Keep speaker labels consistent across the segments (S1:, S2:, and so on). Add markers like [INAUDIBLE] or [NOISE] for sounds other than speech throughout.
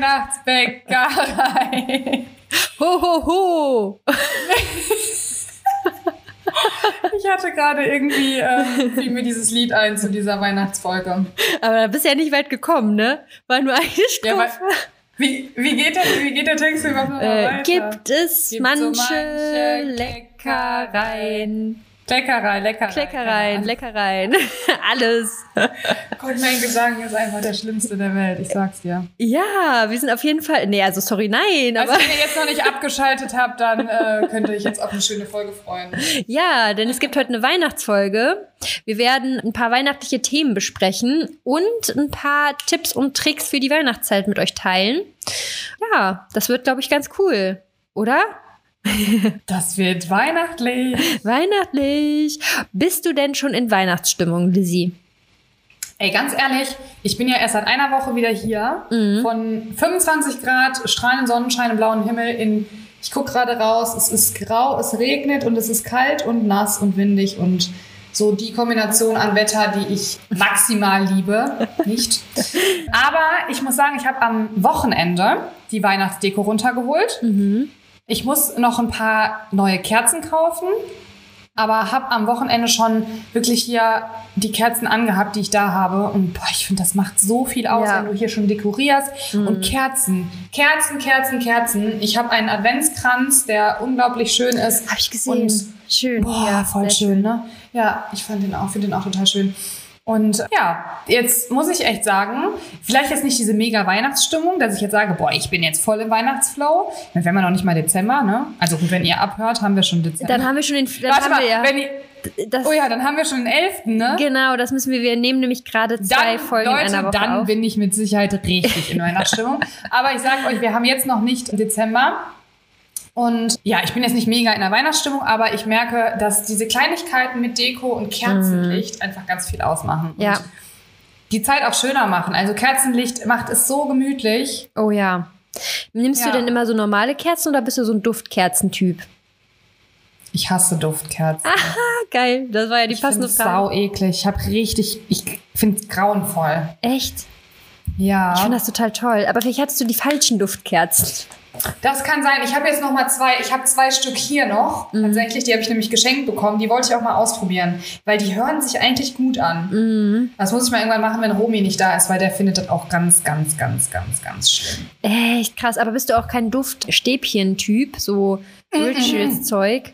S1: Weihnachtsbäckerei.
S2: Ho, ho, ho.
S1: Ich hatte gerade irgendwie, äh, fiel mir dieses Lied ein zu dieser Weihnachtsfolge.
S2: Aber da bist du ja nicht weit gekommen, ne? War nur eine
S1: Ja,
S2: Strophe.
S1: wie, wie, geht der, wie geht der Text überhaupt
S2: Äh,
S1: weiter?
S2: gibt es
S1: Gibt so
S2: manche,
S1: manche
S2: Leckereien.
S1: Leckerei, Leckerei.
S2: Leckereien, Leckereien. [LAUGHS] Alles.
S1: Gott, mein Gesang ist einfach der schlimmste der Welt, ich sag's dir.
S2: Ja, wir sind auf jeden Fall. Nee, also sorry, nein,
S1: Also
S2: aber
S1: wenn ihr jetzt noch nicht abgeschaltet habt, dann äh, könnt ihr euch jetzt auf eine schöne Folge freuen.
S2: ja, denn es gibt heute eine Weihnachtsfolge. Wir werden ein paar weihnachtliche Themen besprechen und ein paar Tipps und Tricks für die Weihnachtszeit mit euch teilen. Ja, das wird, glaube ich, ganz cool. Oder? [LAUGHS]
S1: Das wird weihnachtlich.
S2: Weihnachtlich. Bist du denn schon in Weihnachtsstimmung, Lizzie?
S1: Ey, ganz ehrlich, ich bin ja erst seit einer Woche wieder hier. Von 25 Grad, strahlenden Sonnenschein und blauen Himmel in, ich guck gerade raus, es ist grau, es regnet und es ist kalt und nass und windig und so die Kombination an Wetter, die ich maximal liebe. [LAUGHS] Nicht. Aber ich muss sagen, ich habe am Wochenende die Weihnachtsdeko runtergeholt. Ich muss noch ein paar neue Kerzen kaufen aber habe am Wochenende schon wirklich hier die Kerzen angehabt, die ich da habe. Und boah, ich finde, das macht so viel aus,
S2: Ja.
S1: wenn du hier schon dekorierst. Und Kerzen, Kerzen, Kerzen, Kerzen. Ich habe einen Adventskranz, der unglaublich schön ist.
S2: Habe ich gesehen.
S1: Und
S2: schön.
S1: Boah,
S2: ja,
S1: voll
S2: sehr
S1: schön, ne? Ja, ich fand den auch, finde den auch total schön. Und ja, jetzt muss ich echt sagen, vielleicht jetzt nicht diese mega Weihnachtsstimmung, dass ich jetzt sage, boah, ich bin jetzt voll im Weihnachtsflow. Dann wären wir noch nicht mal Dezember, ne? Also gut, wenn ihr abhört, haben wir schon Dezember.
S2: Dann haben wir schon den. Dann
S1: Warte
S2: haben
S1: mal,
S2: wir ja,
S1: wenn ihr,
S2: das,
S1: oh ja, dann haben wir schon den 11., ne?
S2: Genau, das müssen wir. Wir nehmen nämlich gerade zwei
S1: Dann,
S2: Folgen in
S1: Leute,
S2: einer Woche
S1: dann
S2: auf.
S1: bin ich mit Sicherheit richtig in [LAUGHS] Weihnachtsstimmung. Aber ich sage euch, wir haben jetzt noch nicht Dezember. Und ja, ich bin jetzt nicht mega in der Weihnachtsstimmung, aber ich merke, dass diese Kleinigkeiten mit Deko und Kerzenlicht einfach ganz viel ausmachen.
S2: Mhm. Ja.
S1: Und die Zeit auch schöner machen. Also Kerzenlicht macht es so gemütlich.
S2: Oh ja. Nimmst
S1: Ja.
S2: du denn immer so normale Kerzen oder bist du so ein Duftkerzentyp?
S1: Ich hasse Duftkerzen.
S2: Ah, geil. Das war ja die
S1: ich
S2: passende Frage.
S1: sau eklig. Ich habe richtig, ich finde es grauenvoll.
S2: Echt?
S1: Ja.
S2: Ich finde das total toll. Aber vielleicht hattest du die falschen Duftkerzen.
S1: Das kann sein. Ich habe jetzt noch mal zwei. Ich habe zwei Stück hier noch.
S2: Mhm.
S1: Tatsächlich, die habe ich nämlich geschenkt bekommen. Die wollte ich auch mal ausprobieren, weil die hören sich eigentlich gut an.
S2: Mhm.
S1: Das muss ich mal irgendwann machen, wenn Romy nicht da ist, weil der findet das auch ganz, ganz, ganz, ganz, ganz schlimm.
S2: Echt krass. Aber bist du auch kein Duftstäbchen-Typ? So Rituals-Zeug?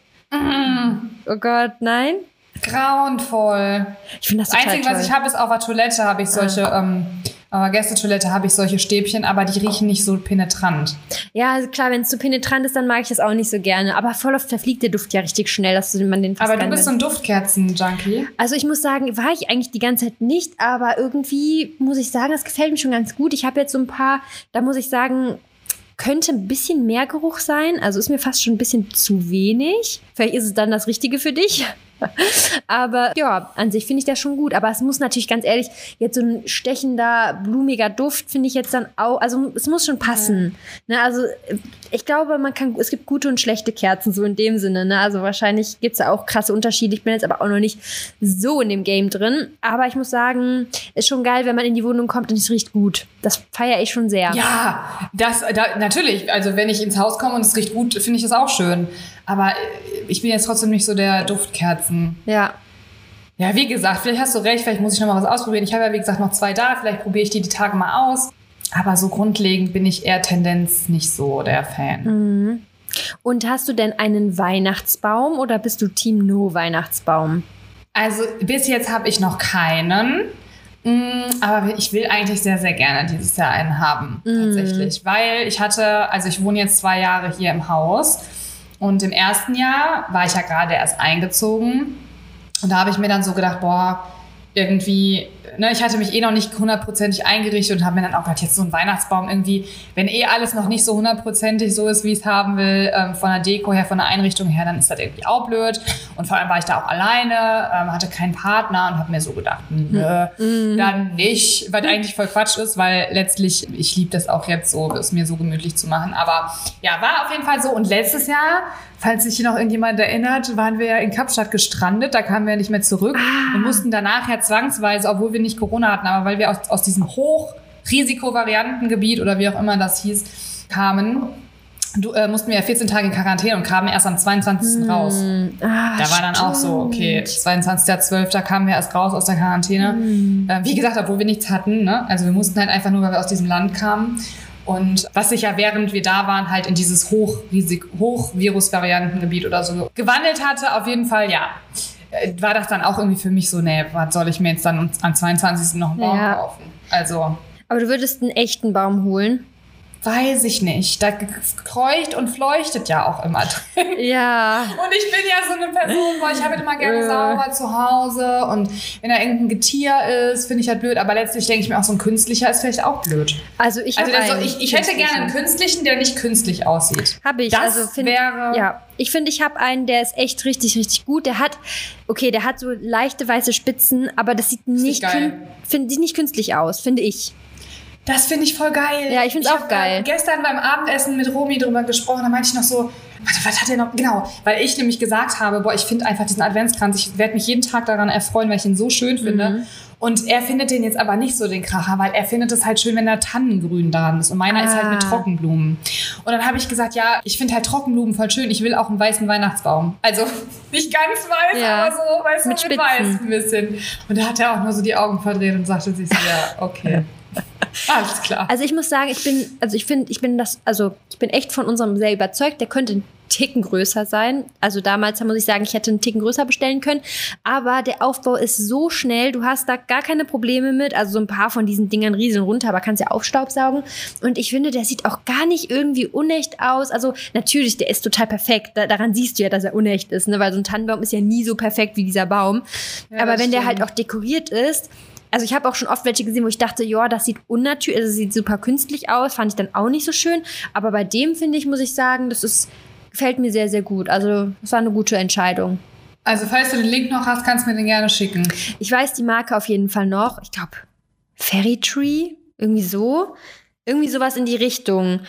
S2: Oh Gott, nein?
S1: Grauenvoll.
S2: Ich finde das
S1: Das
S2: total
S1: Einzige,
S2: toll.
S1: was ich habe, ist auf der Toilette habe ich solche, ähm, auf der Gästetoilette habe ich solche Stäbchen, aber die riechen nicht so penetrant.
S2: Ja, also klar, wenn es zu penetrant ist, dann mag ich das auch nicht so gerne. Aber voll oft verfliegt der Duft ja richtig schnell, dass man den fast
S1: Aber du bist so ein Duftkerzen-Junkie.
S2: Also ich muss sagen, war ich eigentlich die ganze Zeit nicht, aber irgendwie muss ich sagen, das gefällt mir schon ganz gut. Ich habe jetzt so ein paar, da muss ich sagen, könnte ein bisschen mehr Geruch sein. Also ist mir fast schon ein bisschen zu wenig. Vielleicht ist es dann das Richtige für dich. Aber ja, an sich finde ich das schon gut. Aber es muss natürlich ganz ehrlich, jetzt so ein stechender, blumiger Duft finde ich jetzt dann auch, also es muss schon passen. Ne, also ich glaube, man kann, es gibt gute und schlechte Kerzen, so in dem Sinne. Ne? Also wahrscheinlich gibt es da auch krasse Unterschiede. Ich bin jetzt aber auch noch nicht so in dem Game drin. Aber ich muss sagen, ist schon geil, wenn man in die Wohnung kommt und es riecht gut. Das feiere ich schon sehr.
S1: Ja, das da, natürlich. Also wenn ich ins Haus komme und es riecht gut, finde ich das auch schön. Aber äh, ich bin jetzt trotzdem nicht so der Duftkerzen.
S2: Ja.
S1: Ja, wie gesagt, vielleicht hast du recht, vielleicht muss ich noch mal was ausprobieren. Ich habe ja, wie gesagt, noch zwei da. Vielleicht probiere ich die die Tage mal aus. Aber so grundlegend bin ich eher Tendenz nicht so der Fan.
S2: Mhm. Und hast du denn einen Weihnachtsbaum oder bist du Team No Weihnachtsbaum?
S1: Also bis jetzt habe ich noch keinen. Mm, Aber ich will eigentlich sehr, sehr gerne dieses Jahr einen haben, tatsächlich. Weil ich hatte, also ich wohne jetzt zwei Jahre hier im Haus. Und im ersten Jahr war ich ja gerade erst eingezogen. Und da habe ich mir dann so gedacht, boah, irgendwie, ne, ich hatte mich eh noch nicht hundertprozentig eingerichtet und habe mir dann auch gedacht, jetzt so ein Weihnachtsbaum irgendwie, wenn eh alles noch nicht so hundertprozentig so ist, wie ich es haben will, ähm, von der Deko her, von der Einrichtung her, dann ist das irgendwie auch blöd. Und vor allem war ich da auch alleine, ähm, hatte keinen Partner und habe mir so gedacht, nö, dann nicht, was eigentlich voll Quatsch ist, weil letztlich, ich liebe das auch jetzt so, es mir so gemütlich zu machen. Aber ja, war auf jeden Fall so. Und letztes Jahr, falls sich hier noch irgendjemand erinnert, waren wir ja in Kapstadt gestrandet, da kamen wir nicht mehr zurück und mussten danach ja zwangsweise, obwohl wir nicht Corona hatten, aber weil wir aus, aus diesem Hoch Hochrisikovariantengebiet oder wie auch immer das hieß, kamen, du, äh, mussten wir ja 14 Tage in Quarantäne und kamen erst am 22. raus.
S2: Ah,
S1: Da war dann auch so, okay, 22.12. kamen wir erst raus aus der Quarantäne. Äh, wie gesagt, obwohl wir nichts hatten. Ne? Also wir mussten halt einfach nur, weil wir aus diesem Land kamen. Und was sich ja während wir da waren, halt in dieses Hochrisik Hochvirus-Variantengebiet oder so gewandelt hatte, auf jeden Fall, ja. Äh, War das dann auch irgendwie für mich so, nee, was soll ich mir jetzt dann am 22. noch einen Baum
S2: Ja.
S1: kaufen? Also,
S2: Aber du würdest einen echten Baum holen.
S1: Weiß ich nicht. Da kreucht und fleuchtet ja auch immer [LAUGHS] drin.
S2: Ja.
S1: Und ich bin ja so eine Person, wo ich habe immer gerne
S2: Äh.
S1: sauber zu Hause und wenn da irgendein Getier ist, finde ich halt blöd. Aber letztlich denke ich mir auch, so ein künstlicher ist vielleicht auch blöd.
S2: Also ich
S1: Also
S2: einen
S1: ich, ich hätte gerne einen künstlichen, der nicht künstlich aussieht.
S2: Habe ich.
S1: Das
S2: also find,
S1: wäre-
S2: Ja, ich finde, ich habe einen, der ist echt richtig, richtig gut. Der hat, okay, der hat so leichte weiße Spitzen, aber das sieht nicht, sieht nicht künstlich aus, finde ich.
S1: Das finde ich voll geil.
S2: Ja, ich find's auch
S1: hab,
S2: geil.
S1: Gestern beim Abendessen mit Romy drüber gesprochen, da meinte ich noch so, warte, was hat er noch? Genau, weil ich nämlich gesagt habe, boah, ich finde einfach diesen Adventskranz, ich werde mich jeden Tag daran erfreuen, weil ich ihn so schön finde.
S2: Mhm.
S1: Und er findet den jetzt aber nicht so den Kracher, weil er findet es halt schön, wenn da Tannengrün dran ist. Und meiner ist halt mit
S2: Ah.
S1: Trockenblumen. Und dann habe ich gesagt, ja, ich finde halt Trockenblumen voll schön. Ich will auch einen weißen Weihnachtsbaum. Also [LAUGHS] nicht ganz weiß,
S2: Ja.
S1: aber so, weißt du,
S2: Mit
S1: mit,
S2: Spitzen.
S1: weiß ein bisschen. Und da hat er auch nur so die Augen verdreht und sagte sich so, ja, okay. [LAUGHS] [LAUGHS] Alles klar.
S2: Also ich muss sagen, ich bin, also ich finde, ich bin das, also ich bin echt von unserem sehr überzeugt. Der könnte ein Ticken größer sein. Also damals muss ich sagen, ich hätte einen Ticken größer bestellen können. Aber der Aufbau ist so schnell, du hast da gar keine Probleme mit. Also so ein paar von diesen Dingern rieseln runter, aber kannst ja aufstaubsaugen. Und ich finde, der sieht auch gar nicht irgendwie unecht aus. Also natürlich, der ist total perfekt. Da, daran siehst du ja, dass er unecht ist, ne? weil so ein Tannenbaum ist ja nie so perfekt wie dieser Baum.
S1: Ja,
S2: aber wenn der
S1: stimmt.
S2: halt auch dekoriert ist, also ich habe auch schon oft welche gesehen, wo ich dachte, ja, das sieht unnatürlich, also sieht super künstlich aus, fand ich dann auch nicht so schön. Aber bei dem finde ich, muss ich sagen, das ist, gefällt mir sehr, sehr gut. Also das war eine gute Entscheidung.
S1: Also, falls du den Link noch hast, kannst du mir den gerne schicken.
S2: Ich weiß die Marke auf jeden Fall noch. Ich glaube, Fairy Tree, irgendwie so. Irgendwie sowas in die Richtung.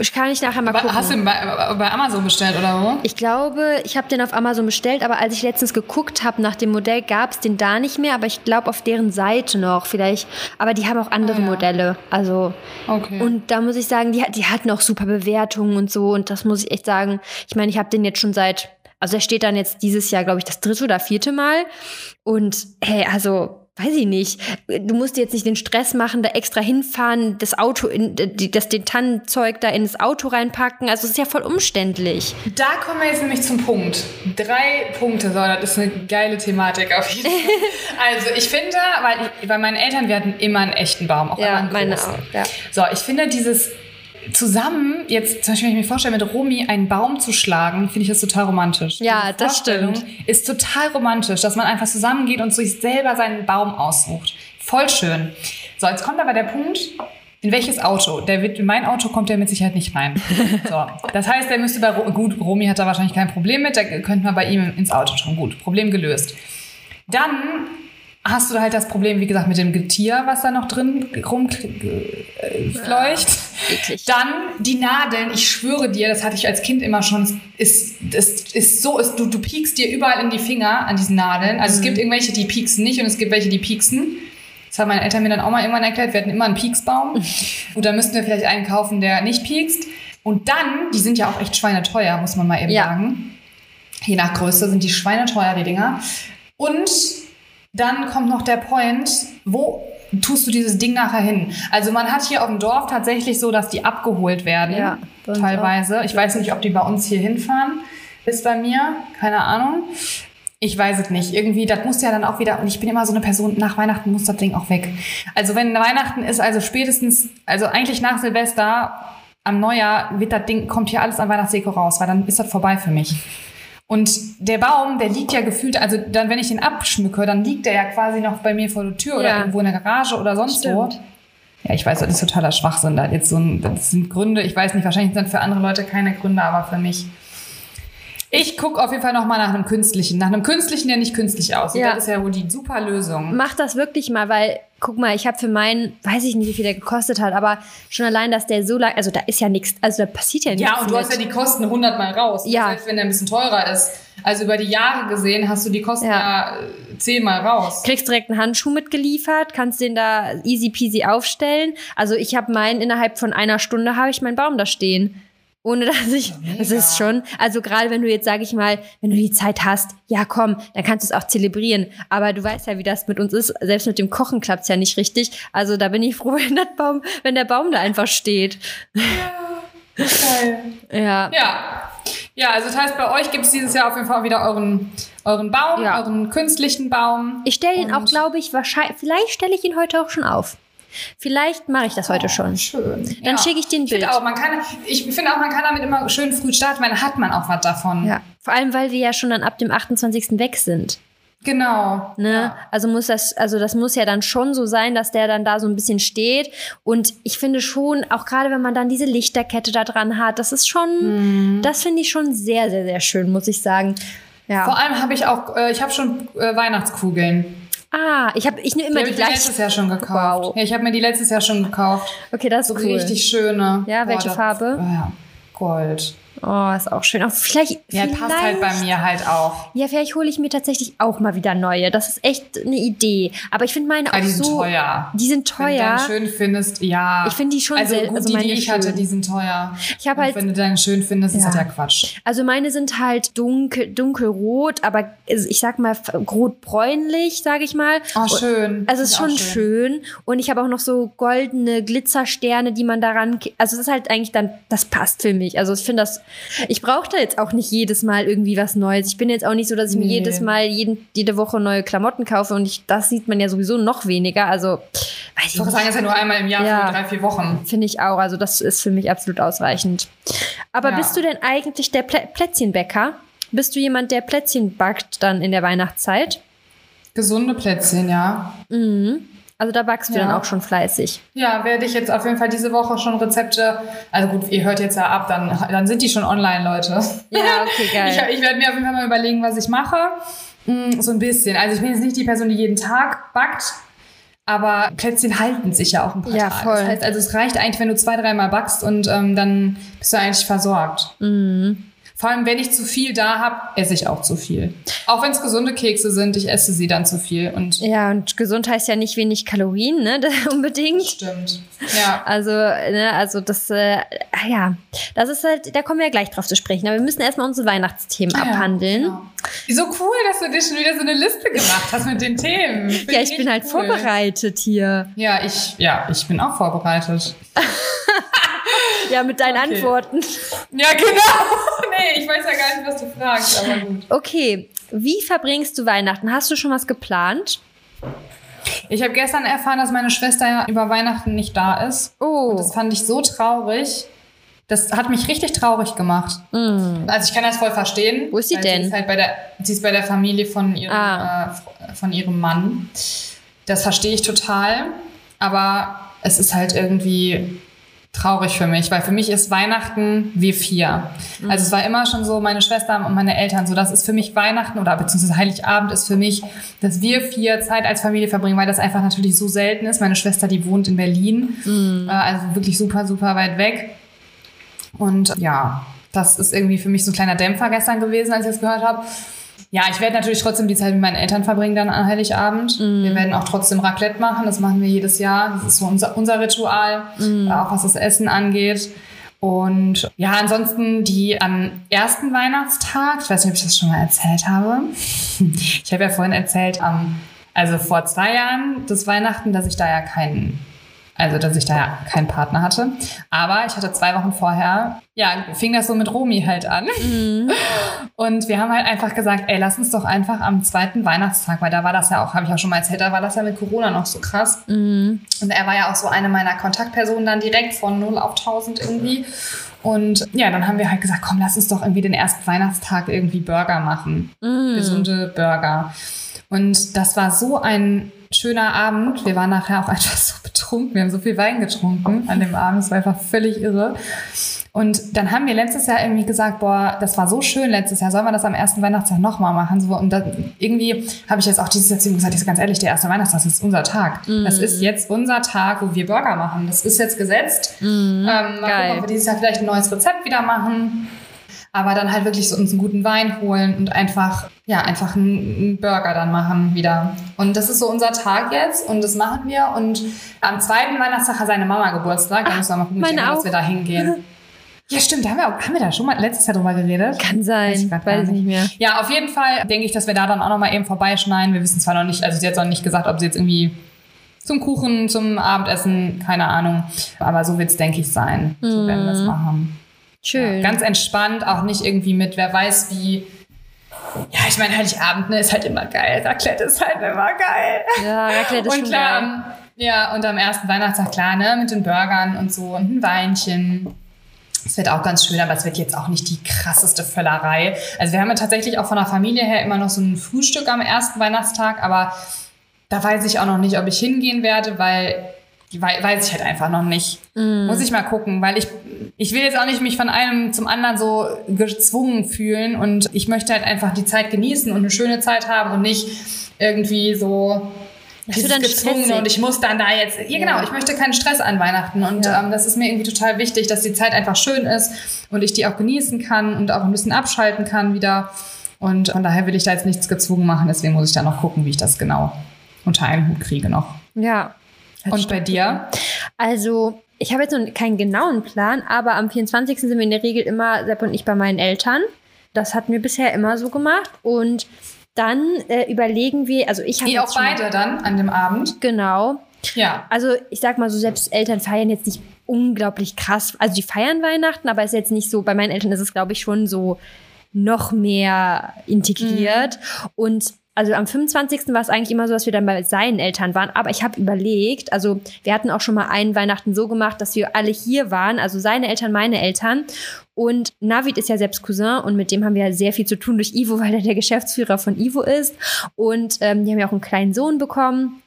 S2: Ich kann nicht nachher mal
S1: Aber
S2: gucken.
S1: hast du ihn bei, bei Amazon bestellt oder wo?
S2: Ich glaube, ich habe den auf Amazon bestellt, aber als ich letztens geguckt habe nach dem Modell, gab es den da nicht mehr, aber ich glaube auf deren Seite noch vielleicht. Aber die haben auch andere
S1: Ah, ja.
S2: Modelle. Also
S1: Okay.
S2: und da muss ich sagen, die, die hatten auch super Bewertungen und so und das muss ich echt sagen. Ich meine, ich habe den jetzt schon seit, also er steht dann jetzt dieses Jahr, glaube ich, das dritte oder vierte Mal und hey, also weiß ich nicht. Du musst jetzt nicht den Stress machen, da extra hinfahren, das Auto, in, die, das den Tannenzeug da ins Auto reinpacken. Also es ist ja voll umständlich.
S1: da kommen wir jetzt nämlich zum Punkt. Drei Punkte, so, das ist eine geile Thematik auf jeden Fall. [LAUGHS] also ich finde, weil ich, bei meinen Eltern, wir hatten immer einen echten Baum, auch immer einen großen.
S2: Ja.
S1: So, ich finde dieses zusammen, jetzt zum Beispiel, wenn ich mir vorstelle, mit Romy einen Baum zu schlagen, finde ich das total romantisch.
S2: Ja, das stimmt.
S1: Ist total romantisch, dass man einfach zusammengeht und sich selber seinen Baum aussucht. Voll schön. So, jetzt kommt aber der Punkt, in welches Auto? Der wird, in mein Auto kommt der mit Sicherheit nicht rein. [LAUGHS] So, das heißt, der müsste bei, gut, Romy hat da wahrscheinlich kein Problem mit, da könnte man bei ihm ins Auto schon. Gut, Problem gelöst. Dann hast du halt das Problem, wie gesagt, mit dem Getier, was da noch drin rumfleucht.
S2: eklig.
S1: Dann die Nadeln, ich schwöre dir, das hatte ich als Kind immer schon, ist, ist, ist so, ist, du, du piekst dir überall in die Finger an diesen Nadeln. Also es gibt irgendwelche, die pieksen nicht und es gibt welche, die pieksen. Das haben meine Eltern mir dann auch mal irgendwann erklärt, wir hatten immer einen Pieksbaum. [LAUGHS] Und da müssten wir vielleicht einen kaufen, der nicht piekst. Und dann, die sind ja auch echt schweineteuer, muss man mal eben
S2: Ja.
S1: sagen. Je nach Größe sind die schweineteuer, die Dinger. Und dann kommt noch der Point, wo tust du dieses Ding nachher hin? Also man hat hier auf dem Dorf tatsächlich so, dass die abgeholt werden.
S2: Ja,
S1: teilweise. Ich weiß nicht, ob die bei uns hier hinfahren. Ist bei mir, keine Ahnung. Ich weiß es nicht. Irgendwie, das muss ja dann auch wieder, und ich bin immer so eine Person, nach Weihnachten muss das Ding auch weg. Also wenn Weihnachten ist, also spätestens, also eigentlich nach Silvester, am Neujahr wird das Ding, kommt hier alles an Weihnachtsdeko raus, weil dann ist das vorbei für mich. Und der Baum, der liegt ja gefühlt, also dann, wenn ich den abschmücke, dann liegt der ja quasi noch bei mir vor der Tür oder
S2: Ja.
S1: irgendwo in der Garage oder sonst
S2: Stimmt.
S1: wo. Ja, ich weiß, das ist totaler Schwachsinn. Da jetzt so ein, das sind Gründe, ich weiß nicht, wahrscheinlich sind für andere Leute keine Gründe, aber für mich. Ich gucke auf jeden Fall noch mal nach einem künstlichen. Nach einem künstlichen, der nicht künstlich aussieht.
S2: Ja.
S1: Das ist ja wohl die super Lösung.
S2: Mach das wirklich mal, weil, guck mal, ich habe für meinen, weiß ich nicht, wie viel der gekostet hat, aber schon allein, dass der so lang, also da ist ja nichts, also da passiert ja nichts.
S1: Ja, und du hast ja die Kosten 100 Mal raus.
S2: Ja.
S1: Selbst wenn der ein bisschen teurer ist. Also über die Jahre gesehen hast du die Kosten
S2: Ja.
S1: ja, äh, 10 Mal raus.
S2: kriegst direkt einen Handschuh mitgeliefert, kannst den da easy peasy aufstellen. Also ich habe meinen, innerhalb von einer Stunde habe ich meinen Baum da stehen. Ohne dass ich, das
S1: mega.
S2: ist schon, also gerade wenn du jetzt, sage ich mal, wenn du die Zeit hast, ja komm, dann kannst du es auch zelebrieren. Aber du weißt ja, wie das mit uns ist. Selbst mit dem Kochen klappt's ja nicht richtig. Also da bin ich froh, [LAUGHS] wenn, der Baum, wenn der Baum da einfach steht.
S1: Geil. [LAUGHS]
S2: Ja.
S1: Ja. Ja, also das heißt, bei euch gibt es dieses Jahr auf jeden Fall wieder euren, euren Baum,
S2: Ja.
S1: euren künstlichen Baum.
S2: Ich stelle ihn auch, glaube ich, wahrscheinlich, vielleicht stelle ich ihn heute auch schon auf. Vielleicht mache ich das heute schon.
S1: Schön.
S2: Dann schicke ich dir ein
S1: Ich finde
S2: Bild.
S1: auch, man kann, ich finde auch, man kann damit immer schön früh starten, weil dann hat man auch was davon.
S2: Ja. Vor allem, weil wir ja schon dann ab dem 28. weg sind.
S1: Genau.
S2: Ne?
S1: Ja.
S2: Also muss das, also das muss ja dann schon so sein, dass der dann da so ein bisschen steht. Und ich finde schon, auch gerade wenn man dann diese Lichterkette da dran hat, das ist schon, das finde ich schon sehr, sehr, sehr schön, muss ich sagen. Ja.
S1: Vor allem habe ich auch, äh, ich habe schon äh, Weihnachtskugeln.
S2: Ah, ich habe, ich nehme immer
S1: Die
S2: die,
S1: mir
S2: gleichen.
S1: letztes Jahr schon gekauft.
S2: Wow.
S1: Ja, ich habe mir die letztes Jahr schon gekauft.
S2: Okay, das ist
S1: So
S2: cool.
S1: richtig schöne.
S2: Ja, welche
S1: da-
S2: Farbe?
S1: Ja, Gold.
S2: Oh, ist auch schön. Auch vielleicht,
S1: Ja,
S2: vielleicht,
S1: passt halt bei mir halt auch.
S2: Ja, vielleicht hole ich mir tatsächlich auch mal wieder neue. Das ist echt eine Idee. Aber ich finde meine auch
S1: Aber die sind
S2: so.
S1: teuer.
S2: Die sind
S1: Wenn du
S2: teuer.
S1: schön findest, ja.
S2: Ich finde die schon
S1: also gut,
S2: also
S1: die, die ich hatte,
S2: schön.
S1: die sind teuer.
S2: Ich hab
S1: Und
S2: halt-
S1: Wenn du deinen schön findest, ist
S2: Ja.
S1: das ja Quatsch.
S2: Also meine sind halt dunkel, dunkelrot, aber ich sag mal rot-bräunlich, sage ich mal.
S1: Oh, schön.
S2: Also es ist schon
S1: auch
S2: schön. Und ich habe auch noch so goldene Glitzersterne, die man daran. Also es ist halt eigentlich dann, das passt für mich. Also ich finde das. Ich brauche da jetzt auch nicht jedes Mal irgendwie was Neues. Ich bin jetzt auch nicht so, dass ich mir
S1: Nee.
S2: jedes Mal jeden, jede Woche neue Klamotten kaufe und ich, das sieht man ja sowieso noch weniger. Also weiß
S1: Ich wollte sagen, es ist ja nur einmal im Jahr
S2: Ja.
S1: für drei, vier Wochen.
S2: Finde ich auch. Also das ist für mich absolut ausreichend. Aber
S1: Ja.
S2: bist du denn eigentlich der Plä Plätzchenbäcker? Bist du jemand, der Plätzchen backt dann in der Weihnachtszeit?
S1: Gesunde Plätzchen, ja.
S2: Mhm. Also da backst du
S1: Ja.
S2: dann auch schon fleißig.
S1: Ja, werde ich jetzt auf jeden Fall diese Woche schon Rezepte. Also gut, ihr hört jetzt ja ab, dann, dann sind die schon online, Leute.
S2: Ja, okay, [LAUGHS] geil.
S1: Ich, ich werde mir auf jeden Fall mal überlegen, was ich mache. Mm, So ein bisschen. Also ich bin jetzt nicht die Person, die jeden Tag backt. Aber Plätzchen halten sich ja auch ein paar
S2: Ja,
S1: Tage.
S2: voll.
S1: Das heißt, also es reicht eigentlich, wenn du zwei, dreimal backst und ähm, dann bist du eigentlich versorgt.
S2: Mhm.
S1: Vor allem, wenn ich zu viel da habe, esse ich auch zu viel. Auch wenn es gesunde Kekse sind, ich esse sie dann zu viel. Und
S2: Ja, und gesund heißt ja nicht wenig Kalorien, ne? [LAUGHS] Unbedingt.
S1: stimmt. Ja.
S2: Also, ne, also das, äh, ja, das ist halt, da kommen wir ja gleich drauf zu sprechen. Aber wir müssen erstmal unsere Weihnachtsthemen
S1: Ja,
S2: abhandeln.
S1: genau. So cool, dass du dir schon wieder so eine Liste gemacht hast mit den Themen. [LAUGHS] Find
S2: Ja, ich bin
S1: richtig
S2: halt
S1: cool.
S2: vorbereitet hier.
S1: Ja, ich, ja, ich bin auch vorbereitet. [LAUGHS]
S2: Ja, mit deinen
S1: Okay.
S2: Antworten.
S1: Ja, genau. [LAUGHS] nee, ich weiß ja gar nicht, was du fragst, aber gut.
S2: Okay, wie verbringst du Weihnachten? Hast du schon was geplant?
S1: Ich habe gestern erfahren, dass meine Schwester über Weihnachten nicht da ist.
S2: Oh.
S1: Und das fand ich so traurig. Das hat mich richtig traurig gemacht.
S2: Mm.
S1: Also ich kann das voll verstehen.
S2: Wo ist sie denn?
S1: Sie ist, halt bei der, sie ist bei der Familie von ihrem,
S2: Ah.
S1: äh, von ihrem Mann. Das verstehe ich total. Aber es ist halt irgendwie traurig für mich, weil für mich ist Weihnachten wir vier. Also es war immer schon so, meine Schwester und meine Eltern, so das ist für mich Weihnachten oder beziehungsweise Heiligabend ist für mich, dass wir vier Zeit als Familie verbringen, weil das einfach natürlich so selten ist. Meine Schwester, die wohnt in Berlin, äh, also wirklich super, super weit weg. Und ja, das ist irgendwie für mich so ein kleiner Dämpfer gestern gewesen, als ich das gehört habe. Ja, ich werde natürlich trotzdem die Zeit mit meinen Eltern verbringen dann an Heiligabend. Wir werden auch trotzdem Raclette machen, das machen wir jedes Jahr. Das ist so unser, unser Ritual, äh, auch was das Essen angeht. Und ja, ansonsten die am ersten Weihnachtstag, ich weiß nicht, ob ich das schon mal erzählt habe. [LAUGHS] Ich habe ja vorhin erzählt, am, also vor zwei Jahren des Weihnachten, dass ich da ja keinen also, dass ich da ja keinen Partner hatte. Aber ich hatte zwei Wochen vorher, ja, fing das so mit Romi halt an. [LAUGHS] Und wir haben halt einfach gesagt, ey, lass uns doch einfach am zweiten Weihnachtstag, weil da war das ja auch, habe ich auch schon mal erzählt, da war das ja mit Corona noch so krass. Und er war ja auch so eine meiner Kontaktpersonen dann direkt von 0 auf 1000 irgendwie. Und ja, dann haben wir halt gesagt, komm, lass uns doch irgendwie den ersten Weihnachtstag irgendwie Burger machen. Gesunde Burger. Und das war so ein schöner Abend. Wir waren nachher auch [LAUGHS] einfach so betrunken. Wir haben so viel Wein getrunken an dem Abend. Es war einfach völlig irre. Und dann haben wir letztes Jahr irgendwie gesagt, boah, das war so schön letztes Jahr, sollen wir das am ersten Weihnachtstag nochmal machen? So, und dann, irgendwie habe ich jetzt auch dieses Jahr gesagt, ich so ganz ehrlich, der erste Weihnachtstag das ist unser Tag. Mm. Das ist jetzt unser Tag, wo wir Burger machen. Das ist jetzt gesetzt. Mm. Ähm, mal gucken, ob wir dieses Jahr vielleicht ein neues Rezept wieder machen aber dann halt wirklich so uns einen guten Wein holen und einfach, ja, einfach einen, Burger dann machen wieder. Und das ist so unser Tag jetzt und das machen wir. Und am zweiten Weihnachtstag hat seine Mama Geburtstag. Da müssen wir mal gucken,
S2: meine
S1: dass wir da hingehen. Ja, stimmt. Da haben wir, auch, haben wir da schon mal letztes Jahr drüber geredet?
S2: Kann sein. Weiß ich, weiß ich nicht mehr.
S1: Ja, auf jeden Fall denke ich, dass wir da dann auch noch mal eben vorbeischneiden. Wir wissen zwar noch nicht, also sie hat noch nicht gesagt, ob sie jetzt irgendwie zum Kuchen, zum Abendessen, keine Ahnung. Aber so wird es, denke ich, sein. So werden wir es mhm. machen.
S2: Schön.
S1: Ja, ganz entspannt, auch nicht irgendwie mit, wer weiß wie. Ja, ich meine, Heiligabend ne, ist halt immer geil. Raclette ist halt immer geil.
S2: Ja, Raclette ist und schon klar, geil.
S1: Ja, und am ersten Weihnachtstag, klar, ne, mit den Burgern und so und ein Weinchen. Es wird auch ganz schön, aber es wird jetzt auch nicht die krasseste Völlerei. Also wir haben ja tatsächlich auch von der Familie her immer noch so ein Frühstück am ersten Weihnachtstag, aber da weiß ich auch noch nicht, ob ich hingehen werde, weil die weiß ich halt einfach noch nicht. Mm. Muss ich mal gucken, weil ich, ich will jetzt auch nicht mich von einem zum anderen so gezwungen fühlen und ich möchte halt einfach die Zeit genießen und eine schöne Zeit haben und nicht irgendwie so das dieses gezwungen und ich muss dann da jetzt, ja genau, ich möchte keinen Stress an Weihnachten und ja. ähm, das ist mir irgendwie total wichtig, dass die Zeit einfach schön ist und ich die auch genießen kann und auch ein bisschen abschalten kann wieder und von daher will ich da jetzt nichts gezwungen machen, deswegen muss ich da noch gucken, wie ich das genau unter einen Hut kriege noch.
S2: Ja,
S1: und bei dir?
S2: Also, ich habe jetzt noch keinen genauen Plan, aber am 24. sind wir in der Regel immer, Sepp und ich, bei meinen Eltern. Das hatten wir bisher immer so gemacht. Und dann äh, überlegen wir, also ich habe.
S1: Ihr auch beide dann an dem Abend?
S2: Genau.
S1: Ja.
S2: Also ich sag mal so, selbst Eltern feiern jetzt nicht unglaublich krass. Also die feiern Weihnachten, aber ist jetzt nicht so, bei meinen Eltern ist es, glaube ich, schon so noch mehr integriert. Mhm. Und also am 25. war es eigentlich immer so, dass wir dann bei seinen Eltern waren. Aber ich habe überlegt, also wir hatten auch schon mal einen Weihnachten so gemacht, dass wir alle hier waren, also seine Eltern, meine Eltern. Und Navid ist ja selbst Cousin und mit dem haben wir sehr viel zu tun durch Ivo, [LAUGHS] weil er der Geschäftsführer von Ivo ist. Und ähm, die haben ja auch einen kleinen Sohn bekommen.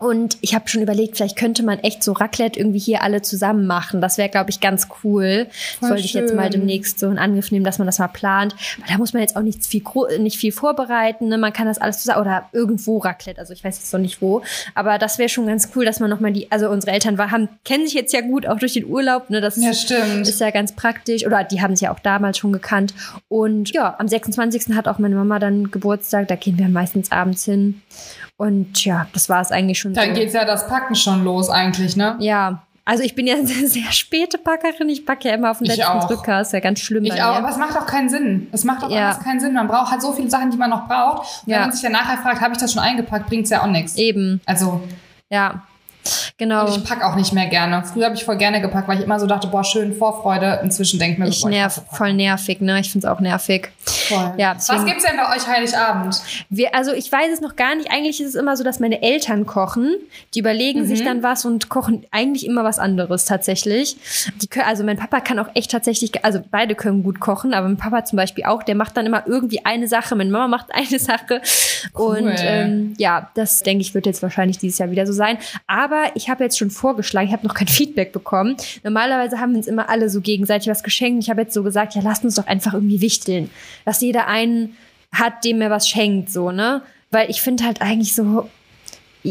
S2: Und ich habe schon überlegt, vielleicht könnte man echt so Raclette irgendwie hier alle zusammen machen. Das wäre, glaube ich, ganz cool. Das wollte ich jetzt mal demnächst so in Angriff nehmen, dass man das mal plant. Weil da muss man jetzt auch nicht viel, nicht viel vorbereiten. Ne? Man kann das alles zusammen oder irgendwo Raclette. Also ich weiß jetzt noch nicht wo. Aber das wäre schon ganz cool, dass man nochmal die, also unsere Eltern war, haben, kennen sich jetzt ja gut, auch durch den Urlaub. Ne? Das
S1: ja, stimmt.
S2: ist ja ganz praktisch. Oder die haben sich ja auch damals schon gekannt. Und ja, am 26. hat auch meine Mama dann Geburtstag. Da gehen wir meistens abends hin. Und ja, das war es eigentlich schon.
S1: Dann so. geht's ja das Packen schon los eigentlich, ne?
S2: Ja. Also ich bin ja [LAUGHS] eine sehr späte Packerin. Ich packe ja immer auf den letzten auch. Drücker. Ist ja ganz schlimm.
S1: Ich auch, aber es macht auch keinen Sinn. Es macht auch ja. alles keinen Sinn. Man braucht halt so viele Sachen, die man noch braucht. Und ja. wenn man sich dann nachher fragt, habe ich das schon eingepackt, bringt's ja auch nichts.
S2: Eben.
S1: Also.
S2: Ja. Genau.
S1: Und ich packe auch nicht mehr gerne. Früher habe ich voll gerne gepackt, weil ich immer so dachte, boah, schön Vorfreude. Inzwischen denke ich mir,
S2: ich nerv, voll nervig, ne? Ich finde es auch nervig.
S1: Voll. Ja, deswegen, Was gibt's denn bei euch Heiligabend?
S2: Wir, also ich weiß es noch gar nicht. Eigentlich ist es immer so, dass meine Eltern kochen. Die überlegen mhm. sich dann was und kochen eigentlich immer was anderes tatsächlich. Die können, also mein Papa kann auch echt tatsächlich, also beide können gut kochen, aber mein Papa zum Beispiel auch, der macht dann immer irgendwie eine Sache, meine Mama macht [LAUGHS] eine Sache. Cool. Und ähm, ja, das denke ich, wird jetzt wahrscheinlich dieses Jahr wieder so sein. Aber ich habe jetzt schon vorgeschlagen, ich habe noch kein [LAUGHS] Feedback bekommen. Normalerweise haben wir uns immer alle so gegenseitig was geschenkt. Ich habe jetzt so gesagt, ja, lasst uns doch einfach irgendwie wichteln. Dass jeder einen hat, dem er was schenkt, so, ne? Weil ich finde halt eigentlich so,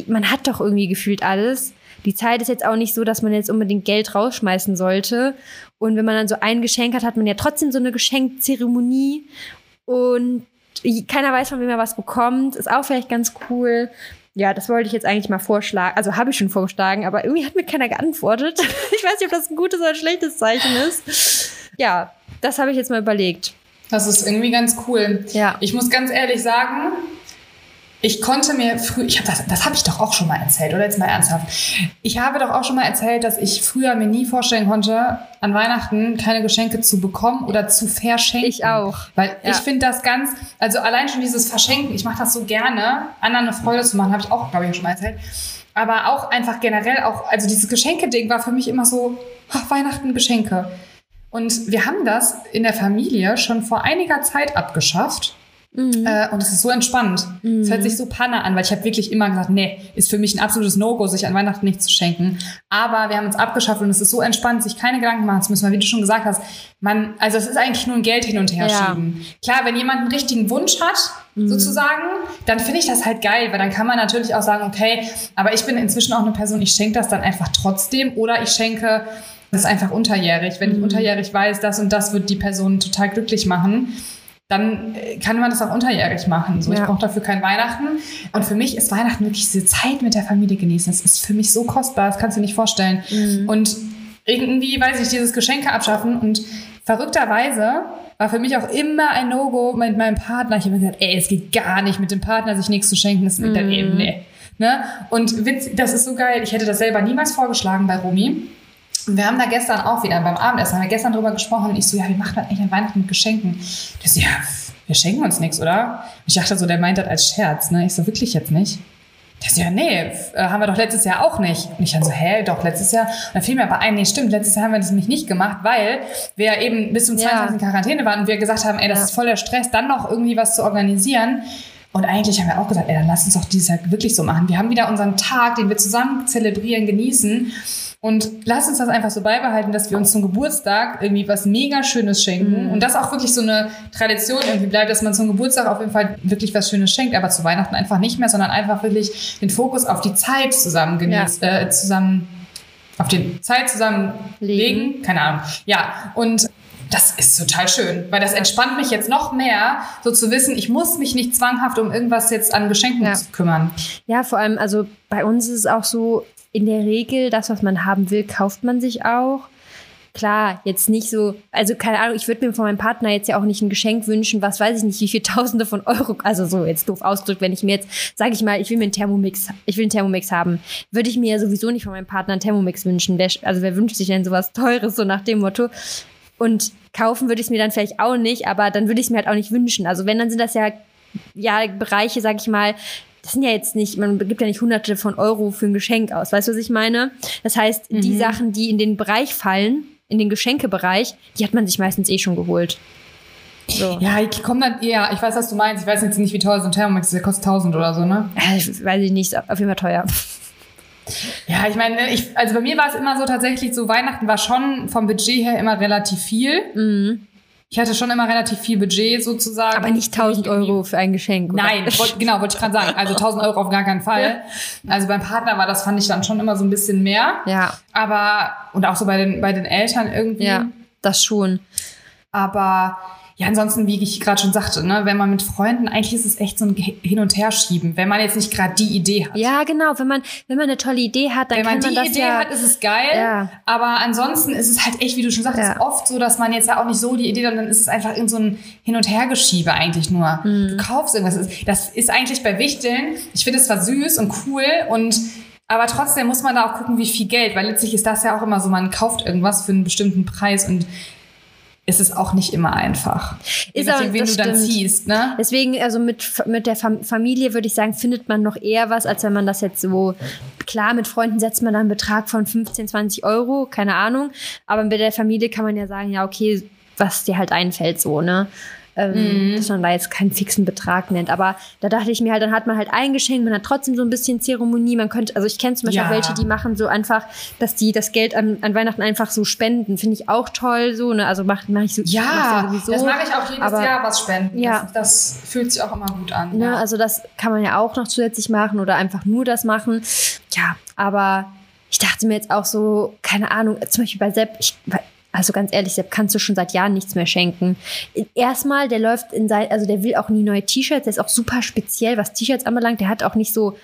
S2: man hat doch irgendwie gefühlt alles. Die Zeit ist jetzt auch nicht so, dass man jetzt unbedingt Geld rausschmeißen sollte. Und wenn man dann so ein Geschenk hat, hat man ja trotzdem so eine Geschenkzeremonie. Und keiner weiß, von wem er was bekommt. Ist auch vielleicht ganz cool. Ja, das wollte ich jetzt eigentlich mal vorschlagen. Also habe ich schon vorgeschlagen, aber irgendwie hat mir keiner geantwortet. [LAUGHS] ich weiß nicht, ob das ein gutes oder ein schlechtes Zeichen ist. Ja, das habe ich jetzt mal überlegt.
S1: Das ist irgendwie ganz cool.
S2: Ja.
S1: Ich muss ganz ehrlich sagen, ich konnte mir früher, ich hab das, das habe ich doch auch schon mal erzählt, oder jetzt mal ernsthaft. Ich habe doch auch schon mal erzählt, dass ich früher mir nie vorstellen konnte, an Weihnachten keine Geschenke zu bekommen oder zu verschenken.
S2: Ich auch.
S1: Weil ja. ich finde das ganz, also allein schon dieses Verschenken, ich mache das so gerne, anderen eine Freude zu machen, habe ich auch, glaube ich, schon mal erzählt. Aber auch einfach generell auch, also dieses Geschenke-Ding war für mich immer so, ach, Weihnachten Geschenke. Und wir haben das in der Familie schon vor einiger Zeit abgeschafft Äh, und es ist so entspannt. Es hört sich so panne an, weil ich habe wirklich immer gesagt, nee, ist für mich ein absolutes No-Go, sich an Weihnachten nicht zu schenken. Aber wir haben uns abgeschafft und es ist so entspannt, sich keine Gedanken machen zu müssen, weil wie du schon gesagt hast, man, also es ist eigentlich nur ein Geld hin und her
S2: Ja.
S1: schieben. Klar, wenn jemand einen richtigen Wunsch hat, sozusagen, dann finde ich das halt geil, weil dann kann man natürlich auch sagen, okay, aber ich bin inzwischen auch eine Person, ich schenke das dann einfach trotzdem oder ich schenke das ist einfach unterjährig. Wenn ich unterjährig weiß, das und das wird die Person total glücklich machen, dann äh, kann man das auch unterjährig machen. So, Ich
S2: Ja.
S1: brauche dafür kein Weihnachten. Und für mich ist Weihnachten wirklich diese Zeit mit der Familie genießen. Das ist für mich so kostbar, das kannst du dir nicht vorstellen. Und irgendwie, weiß ich, dieses Geschenke abschaffen und verrückterweise war für mich auch immer ein No-Go mit meinem Partner. Ich habe mir gesagt, ey, es geht gar nicht mit dem Partner, sich nichts zu schenken. Das ist dann eben, nee. Ne? Und Witz, das ist so geil. Ich hätte das selber niemals vorgeschlagen bei Romy. Wir haben da gestern auch wieder beim Abendessen, haben wir gestern drüber gesprochen ich so, ja, wie macht man eigentlich an Weihnachten mit Geschenken? So, ja, wir schenken uns nichts, oder? Ich dachte so, der meint das als Scherz, ne? Ich so, wirklich jetzt nicht? So, ja, nee, äh, haben wir doch letztes Jahr auch nicht. Und ich dann so, hä, doch, letztes Jahr. Und dann fiel mir aber ein, nee, stimmt, letztes Jahr haben wir das nämlich nicht gemacht, weil wir ja eben bis zum
S2: Ja.
S1: 22. in Quarantäne waren und wir gesagt haben, ey, das
S2: Ja.
S1: ist voller Stress, dann noch irgendwie was zu organisieren. Und eigentlich haben wir auch gesagt, ey, dann lass uns doch dieses Jahr wirklich so machen. Wir haben wieder unseren Tag, den wir zusammen zelebrieren, genießen. Und lass uns das einfach so beibehalten, dass wir uns zum Geburtstag irgendwie was mega Schönes schenken. Und das auch wirklich so eine Tradition irgendwie bleibt, dass man zum Geburtstag auf jeden Fall wirklich was Schönes schenkt, aber zu Weihnachten einfach nicht mehr, sondern einfach wirklich den Fokus auf die Zeit zusammen genießt, äh, zusammen, auf die Zeit zusammen
S2: Legen.
S1: legen. Keine Ahnung. Ja, und das ist total schön, weil das entspannt mich jetzt noch mehr, so zu wissen, ich muss mich nicht zwanghaft um irgendwas jetzt an Geschenken
S2: Ja.
S1: zu kümmern.
S2: Ja, vor allem, also bei uns ist es auch so, in der Regel, das, was man haben will, kauft man sich auch. Klar, jetzt nicht so, also keine Ahnung, ich würde mir von meinem Partner jetzt ja auch nicht ein Geschenk wünschen, was weiß ich nicht, wie viel Tausende von Euro, also so jetzt doof ausgedrückt, wenn ich mir jetzt, sage ich mal, ich will mir einen Thermomix, ich will einen Thermomix haben, würde ich mir ja sowieso nicht von meinem Partner einen Thermomix wünschen. Wer, also wer wünscht sich denn sowas Teures, so nach dem Motto? Und kaufen würde ich es mir dann vielleicht auch nicht, aber dann würde ich es mir halt auch nicht wünschen. Also wenn, dann sind das ja, ja Bereiche, sag ich mal, das sind ja jetzt nicht, man gibt ja nicht hunderte von Euro für ein Geschenk aus. Weißt du, was ich meine? Das heißt, die Sachen, die in den Bereich fallen, in den Geschenkebereich, die hat man sich meistens eh schon geholt. So.
S1: Ja, ich komme dann, ja, ich weiß, was du meinst. Ich weiß jetzt nicht, wie teuer so ein Thermomix ist. Der kostet 1000 oder so, ne?
S2: Ich weiß ich nicht, ist auf jeden Fall teuer. [LAUGHS]
S1: Ja, ich meine, ich, also bei mir war es immer so tatsächlich, so Weihnachten war schon vom Budget her immer relativ viel. Ich hatte schon immer relativ viel Budget sozusagen.
S2: Aber nicht 1000 Euro für ein Geschenk. oder?
S1: Nein, wollt, genau, wollte ich gerade sagen. Also 1000 Euro auf gar keinen Fall. Also beim Partner war das, fand ich dann schon immer so ein bisschen mehr.
S2: Ja,
S1: Aber, und auch so bei den, bei den Eltern irgendwie.
S2: ja, das schon.
S1: Aber ja, ansonsten, wie ich gerade schon sagte, ne, wenn man mit Freunden, eigentlich ist es echt so ein Hin- und Herschieben, wenn man jetzt nicht gerade die Idee hat.
S2: Ja, genau. Wenn man, wenn man eine tolle Idee hat, dann
S1: Wenn
S2: kann
S1: man
S2: man
S1: die
S2: das
S1: Idee
S2: ja.
S1: hat, ist es geil.
S2: Ja.
S1: Aber ansonsten ist es halt echt, wie du schon sagtest,
S2: Ja.
S1: oft so, dass man jetzt ja auch nicht so die Idee hat, dann ist es einfach in so ein Hin- und Hergeschiebe eigentlich nur.
S2: Mhm.
S1: Du kaufst irgendwas. Das ist eigentlich bei Wichteln, ich finde es zwar süß und cool und aber trotzdem muss man da auch gucken, wie viel Geld, weil letztlich ist das ja auch immer so, man kauft irgendwas für einen bestimmten Preis und es ist auch nicht immer einfach.
S2: Ist auch-
S1: nachdem, wen
S2: das
S1: du dann
S2: stimmt.
S1: ziehst, ne?
S2: Deswegen, also mit, mit der Fam Familie würde ich sagen, findet man noch eher was, als wenn man das jetzt so, klar, mit Freunden setzt man dann einen Betrag von 15, 20 Euro, keine Ahnung. Aber bei der Familie kann man ja sagen, ja, okay, was dir halt einfällt, so, ne? Ähm, Dass man da jetzt keinen fixen Betrag nennt. Aber da dachte ich mir halt, dann hat man halt ein Geschenk, man hat trotzdem so ein bisschen Zeremonie. Man könnte, also ich kenne zum Beispiel
S1: Ja.
S2: auch welche, die machen so einfach, dass die das Geld an, an Weihnachten einfach so spenden. Finde ich auch toll, so, ne? Also mache mach ich so.
S1: Ja,
S2: mach's sowieso.
S1: das mache ich auch jedes
S2: aber-
S1: Jahr was spenden.
S2: Ja.
S1: Das, das fühlt sich auch immer gut an.
S2: Ne,
S1: ja.
S2: Also das kann man ja auch noch zusätzlich machen oder einfach nur das machen. Ja, aber ich dachte mir jetzt auch so, keine Ahnung, zum Beispiel bei Sepp, ich, also ganz ehrlich, Sepp kannst du schon seit Jahren nichts mehr schenken. Erstmal, der läuft in sein, also der will auch nie neue T-Shirts, der ist auch super speziell, was T-Shirts anbelangt. Der hat auch nicht so,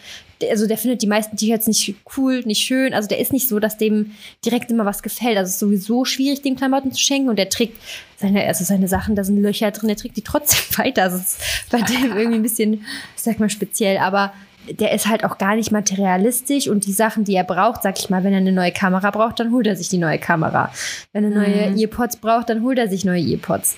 S2: also der findet die meisten T-Shirts nicht cool, nicht schön. Also der ist nicht so, dass dem direkt immer was gefällt. Also es ist sowieso schwierig, dem Klamotten zu schenken und der trägt seine, also seine Sachen, da sind Löcher drin, der trägt die trotzdem [LAUGHS] weiter. Also es ist bei dem [LAUGHS] irgendwie ein bisschen, ich sag mal, speziell, aber der ist halt auch gar nicht materialistisch und die Sachen, die er braucht, sag ich mal, wenn er eine neue Kamera braucht, dann holt er sich die neue Kamera. Wenn er neue Earpods braucht, dann holt er sich neue Earpods.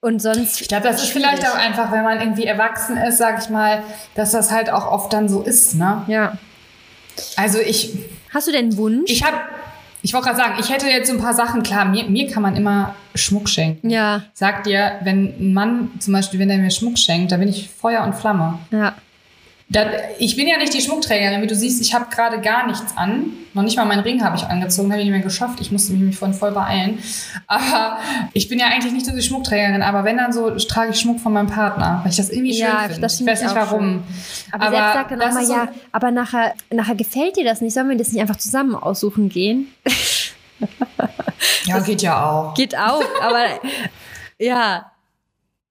S2: Und sonst.
S1: Ich glaube, das ist vielleicht auch einfach, wenn man irgendwie erwachsen ist, sag ich mal, dass das halt auch oft dann so ist, ne?
S2: Ja.
S1: Also ich,
S2: Hast du denn einen Wunsch?
S1: ich habe, Ich wollte gerade sagen, ich hätte jetzt so ein paar Sachen, klar, mir, mir kann man immer Schmuck schenken.
S2: Ja,
S1: Sagt dir, wenn ein Mann zum Beispiel, wenn er mir Schmuck schenkt, dann bin ich Feuer und Flamme.
S2: ja.
S1: Da, ich bin ja nicht die Schmuckträgerin, wie du siehst, ich habe gerade gar nichts an. Noch nicht mal meinen Ring habe ich angezogen, habe ich nicht mehr geschafft. Ich musste mich vorhin voll beeilen. Aber ich bin ja eigentlich nicht so die Schmuckträgerin. Aber wenn dann so, trage ich Schmuck von meinem Partner, weil ich das irgendwie schön
S2: Ja,
S1: finde.
S2: das
S1: Ich weiß
S2: ich
S1: nicht warum.
S2: Aber, selbst sagt dann auch
S1: das
S2: mal,
S1: so-
S2: ja, aber nachher, nachher gefällt dir das nicht. Sollen wir das nicht einfach zusammen aussuchen gehen?
S1: Ja, geht ja auch.
S2: Geht auch, aber [LAUGHS] ja.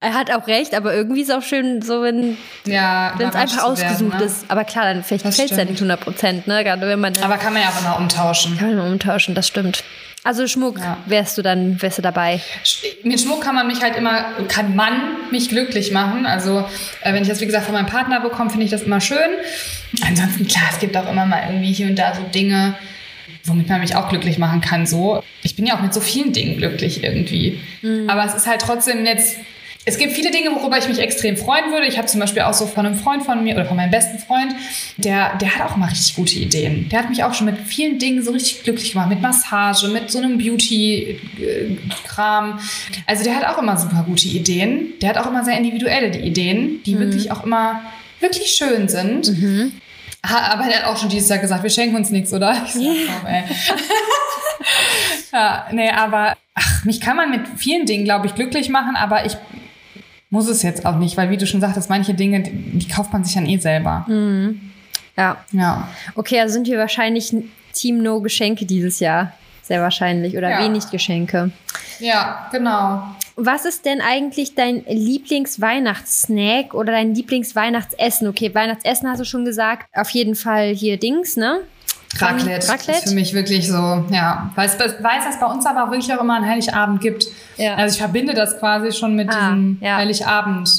S2: Er hat auch recht, aber irgendwie ist es auch schön, so wenn
S1: Ja,
S2: es einfach
S1: zu werden,
S2: ausgesucht
S1: ne?
S2: ist. Aber klar, dann vielleicht
S1: Das
S2: gefällt es ja nicht 100 Prozent, ne? Gerade wenn man
S1: Aber kann man ja auch immer umtauschen.
S2: kann man umtauschen, das stimmt. Also Schmuck
S1: Ja.
S2: wärst du dann, wärst du dabei.
S1: Mit Schmuck kann man mich halt immer, kann man mich glücklich machen. Also, äh, wenn ich das, wie gesagt, von meinem Partner bekomme, finde ich das immer schön. Ansonsten, klar, es gibt auch immer mal irgendwie hier und da so Dinge, womit man mich auch glücklich machen kann. So, ich bin ja auch mit so vielen Dingen glücklich irgendwie. Aber es ist halt trotzdem jetzt. Es gibt viele Dinge, worüber ich mich extrem freuen würde. Ich habe zum Beispiel auch so von einem Freund von mir oder von meinem besten Freund, der, der hat auch immer richtig gute Ideen. Der hat mich auch schon mit vielen Dingen so richtig glücklich gemacht. Mit Massage, mit so einem Beauty-Kram. Also der hat auch immer super gute Ideen. Der hat auch immer sehr individuelle Ideen, die wirklich auch immer wirklich schön sind. Ha- Aber er hat auch schon dieses Jahr gesagt, wir schenken uns nichts, oder? Ich sag, komm, ey. [LAUGHS] ja, nee, aber ach, mich kann man mit vielen Dingen, glaube ich, glücklich machen, aber ich muss es jetzt auch nicht, weil wie du schon sagtest, manche Dinge, die, die kauft man sich dann eh selber.
S2: Ja.
S1: Ja.
S2: Okay, also sind wir wahrscheinlich Team No Geschenke dieses Jahr. Sehr wahrscheinlich. Oder
S1: Ja.
S2: wenig Geschenke.
S1: Ja, genau.
S2: Was ist denn eigentlich dein Lieblingsweihnachtssnack oder dein Lieblingsweihnachtsessen? Okay, Weihnachtsessen hast du schon gesagt. Auf jeden Fall hier Dings, ne?
S1: Raclette,
S2: Raclette?
S1: ist für mich wirklich so, ja. Weil es weiß, dass bei uns aber wirklich auch immer einen Heiligabend gibt.
S2: Ja.
S1: Also ich verbinde das quasi schon mit
S2: Ah,
S1: diesem
S2: ja.
S1: Heiligabend,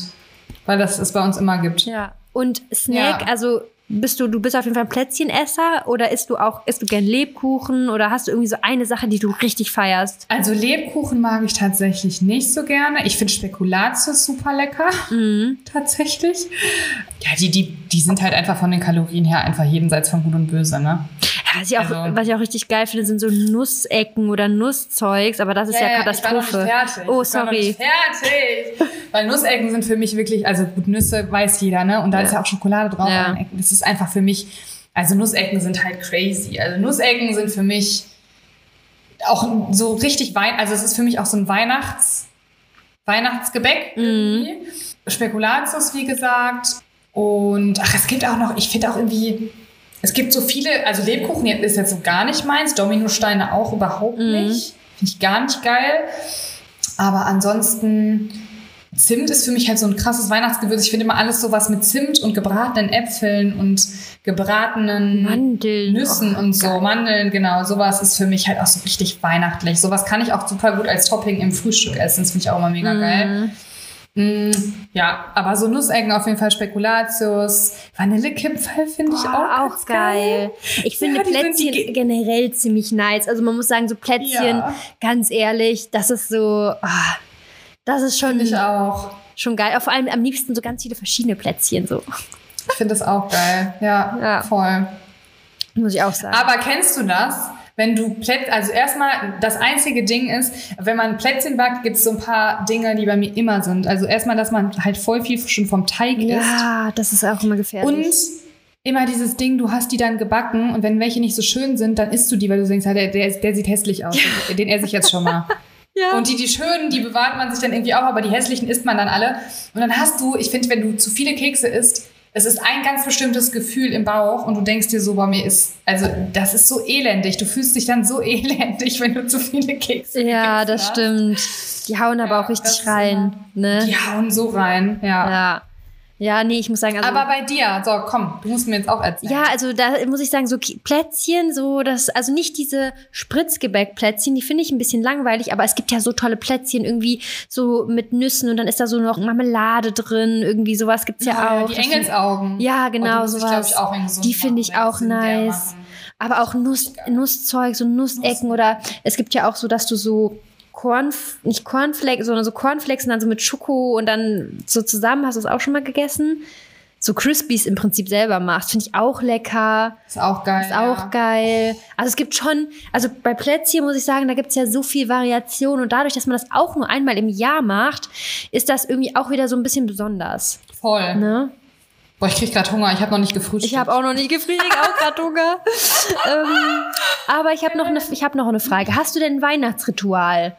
S1: weil das es bei uns immer gibt.
S2: Ja. Und Snack,
S1: Ja.
S2: also bist du, du bist auf jeden Fall ein Plätzchenesser oder isst du auch, isst du gern Lebkuchen oder hast du irgendwie so eine Sache, die du richtig feierst?
S1: Also Lebkuchen mag ich tatsächlich nicht so gerne. Ich finde Spekulatius super lecker.
S2: Mhm.
S1: Tatsächlich. Ja, die, die, die sind halt einfach von den Kalorien her einfach jenseits von Gut und Böse, ne?
S2: Ja, was ich auch,
S1: Also-
S2: was ich auch richtig geil finde, sind so Nussecken oder Nusszeugs, aber das ist ja, Katastrophe.
S1: Nicht fertig.
S2: Oh, sorry.
S1: fertig. Weil Nussecken sind für mich wirklich, also gut, Nüsse weiß jeder, ne? Und da ist ja auch Schokolade drauf.
S2: Ja.
S1: an den Ecken. Das ist einfach für mich, also Nussecken sind halt crazy. Also Nussecken sind für mich auch so richtig Wein, also es ist für mich auch so ein Weihnachts, Weihnachtsgebäck
S2: Mhm.
S1: Spekulatius, wie gesagt. Und ach, es gibt auch noch, ich finde auch irgendwie, es gibt so viele, also Lebkuchen ist jetzt so gar nicht meins, Dominosteine auch überhaupt
S2: Mhm.
S1: nicht. Finde ich gar nicht geil. Aber ansonsten, Zimt ist für mich halt so ein krasses Weihnachtsgewürz. Ich finde immer alles sowas mit Zimt und gebratenen Äpfeln und gebratenen
S2: Mandeln.
S1: Nüssen
S2: Oh,
S1: und so,
S2: geil.
S1: Mandeln, genau. Sowas ist für mich halt auch so richtig weihnachtlich. Sowas kann ich auch super gut als Topping im Frühstück essen. Das finde ich auch immer mega geil. Mm, ja, aber so Nussecken auf jeden Fall, Spekulatius. Vanillekipferl finde ich
S2: Boah,
S1: auch,
S2: auch
S1: ganz
S2: geil. Ich finde
S1: Ja, sind
S2: Plätzchen
S1: die-
S2: generell ziemlich nice. Also man muss sagen, so Plätzchen,
S1: Ja.
S2: ganz ehrlich, das ist so, ah, das ist schon,
S1: ich auch.
S2: schon geil. Vor allem am liebsten so ganz viele verschiedene Plätzchen, so.
S1: Ich finde das auch geil. Ja,
S2: Ja.
S1: voll.
S2: Muss ich auch sagen.
S1: Aber kennst du das? Wenn du Plätzchen, also erstmal, das einzige Ding ist, wenn man Plätzchen backt, gibt es so ein paar Dinge, die bei mir immer sind. Also erstmal, dass man halt voll viel schon vom Teig isst.
S2: ja, das ist auch immer gefährlich.
S1: Und immer dieses Ding, du hast die dann gebacken und wenn welche nicht so schön sind, dann isst du die, weil du denkst, ja, der, der, der sieht hässlich aus. Den esse ich jetzt schon mal. [LAUGHS]
S2: ja.
S1: Und die, die schönen, die bewahrt man sich dann irgendwie auch, aber die hässlichen isst man dann alle. Und dann hast du, ich finde, wenn du zu viele Kekse isst, es ist ein ganz bestimmtes Gefühl im Bauch und du denkst dir so, bei mir ist, also das ist so elendig. Du fühlst dich dann so [LAUGHS] elendig, wenn du zu viele Kekse
S2: ja, das
S1: hast.
S2: stimmt. Die hauen aber
S1: Ja,
S2: auch richtig rein. Ne?
S1: Die hauen so rein, ja.
S2: Ja. Ja, nee, ich muss sagen, also.
S1: Aber bei dir, so komm, du musst mir jetzt auch erzählen.
S2: Ja, also da muss ich sagen, so Plätzchen, so das, also nicht diese Spritzgebäckplätzchen, die finde ich ein bisschen langweilig, aber es gibt ja so tolle Plätzchen irgendwie so mit Nüssen und dann ist da so noch Marmelade drin, irgendwie sowas gibt's ja,
S1: Ja,
S2: auch.
S1: Die Engelsaugen.
S2: Ja, genau,
S1: muss ich, glaub
S2: sowas.
S1: ich,
S2: Die finde ich auch nice. Aber auch Nuss, Nusszeug, so Nussecken oder es gibt ja auch so, dass du so Korn, nicht Cornflakes, sondern so Cornflakes und dann so mit Schoko und dann so zusammen. Hast du das auch schon mal gegessen? so Crispies im Prinzip selber machst. Finde ich auch lecker.
S1: Ist auch geil.
S2: Ist auch
S1: ja.
S2: geil. Also es gibt schon, also bei Plätzchen muss ich sagen, da gibt es ja so viel Variation und dadurch, dass man das auch nur einmal im Jahr macht, ist das irgendwie auch wieder so ein bisschen besonders.
S1: Voll.
S2: Ne?
S1: Boah, ich krieg gerade Hunger. Ich habe noch nicht gefrühstückt.
S2: Ich habe auch noch nicht gefrühstückt, auch gerade Hunger. [LAUGHS] ähm, aber ich habe noch, eine, ich hab noch eine Frage. Hast du denn ein Weihnachtsritual?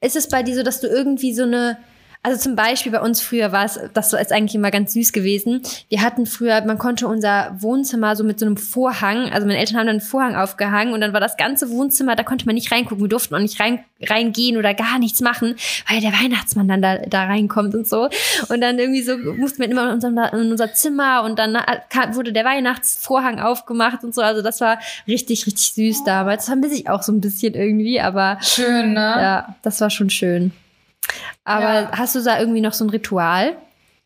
S2: Ist es bei dir so, dass du irgendwie so eine also zum Beispiel bei uns früher war es, das ist eigentlich immer ganz süß gewesen. Wir hatten früher, man konnte unser Wohnzimmer so mit so einem Vorhang, also meine Eltern haben dann einen Vorhang aufgehangen und dann war das ganze Wohnzimmer, da konnte man nicht reingucken, wir durften auch nicht rein, reingehen oder gar nichts machen, weil der Weihnachtsmann dann da, da reinkommt und so. Und dann irgendwie so mussten wir immer in, unserem, in unser Zimmer und dann wurde der Weihnachtsvorhang aufgemacht und so. Also das war richtig, richtig süß damals. Das vermisse ich auch so ein bisschen irgendwie, aber.
S1: Schön, ne?
S2: Ja, das war schon schön. Aber ja. hast du da irgendwie noch so ein Ritual?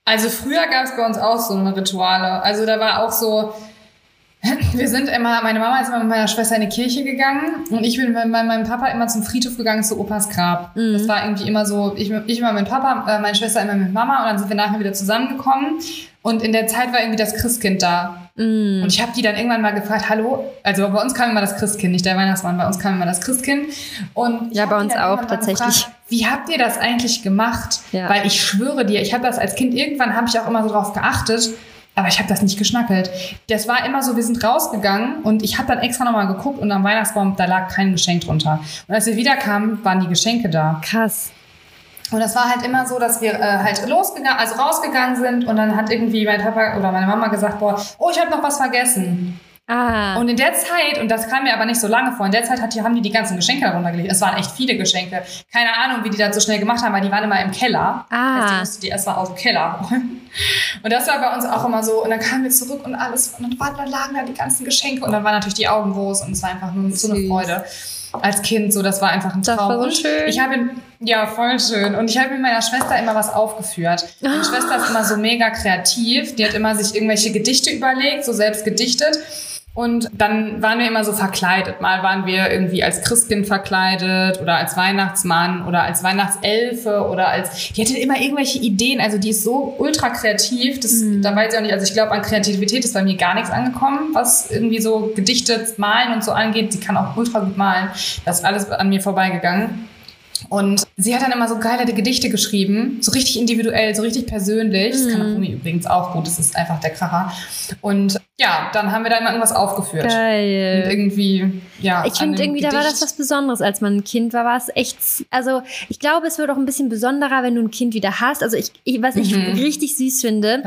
S1: Also früher gab es bei uns auch so eine Rituale. Also da war auch so, wir sind immer, meine Mama ist immer mit meiner Schwester in die Kirche gegangen und ich bin mit meinem Papa immer zum Friedhof gegangen zu Opas Grab. Mhm. Das war irgendwie immer so, ich, ich immer mit Papa, äh, meine Schwester immer mit Mama und dann sind wir nachher wieder zusammengekommen und in der Zeit war irgendwie das Christkind da. Mm. Und ich habe die dann irgendwann mal gefragt, hallo, also bei uns kam immer das Christkind, nicht der Weihnachtsmann, bei uns kam immer das Christkind. Und
S2: ja, bei uns auch tatsächlich. Gefragt,
S1: wie habt ihr das eigentlich gemacht? Ja. Weil ich schwöre dir, ich habe das als Kind, irgendwann habe ich auch immer so drauf geachtet, aber ich habe das nicht geschnackelt. Das war immer so, wir sind rausgegangen und ich habe dann extra nochmal geguckt und am Weihnachtsbaum, da lag kein Geschenk drunter. Und als wir wiederkamen, waren die Geschenke da.
S2: Krass.
S1: Und das war halt immer so, dass wir äh, halt losgegangen, also rausgegangen sind und dann hat irgendwie mein Papa oder meine Mama gesagt, boah, oh, ich habe noch was vergessen. Ah. Und in der Zeit, und das kam mir aber nicht so lange vor, in der Zeit hat die, haben die die ganzen Geschenke darunter gelegt. Es waren echt viele Geschenke. Keine Ahnung, wie die das so schnell gemacht haben, weil die waren immer im Keller. Ah. Also die musste die erstmal aus dem Keller holen. Und das war bei uns auch immer so. Und dann kamen wir zurück und alles, und dann, waren, dann lagen da die ganzen Geschenke und dann waren natürlich die Augen groß und es war einfach nur so eine Freude als Kind so, das war einfach ein Traum.
S2: Das war so schön.
S1: Ich habe ja voll schön und ich habe mit meiner Schwester immer was aufgeführt. Meine [LAUGHS] Schwester ist immer so mega kreativ, die hat immer sich irgendwelche Gedichte überlegt, so selbst gedichtet und dann waren wir immer so verkleidet. Mal waren wir irgendwie als Christkind verkleidet oder als Weihnachtsmann oder als Weihnachtselfe oder als. Die hatte immer irgendwelche Ideen. Also die ist so ultra kreativ. Das, mhm. Da weiß ich auch nicht. Also ich glaube, an Kreativität ist bei mir gar nichts angekommen, was irgendwie so Gedichte, Malen und so angeht. Sie kann auch ultra gut malen. Das ist alles an mir vorbeigegangen. Und sie hat dann immer so geile Gedichte geschrieben, so richtig individuell, so richtig persönlich. Das kann Rumi mhm. übrigens auch gut, das ist einfach der Kracher. Und ja, dann haben wir da immer irgendwas aufgeführt.
S2: Geil.
S1: Und irgendwie, ja.
S2: Ich finde irgendwie, Gedicht. da war das was Besonderes, als man ein Kind war, war es echt, also ich glaube, es wird auch ein bisschen besonderer, wenn du ein Kind wieder hast. Also ich, ich was ich mhm. richtig süß finde,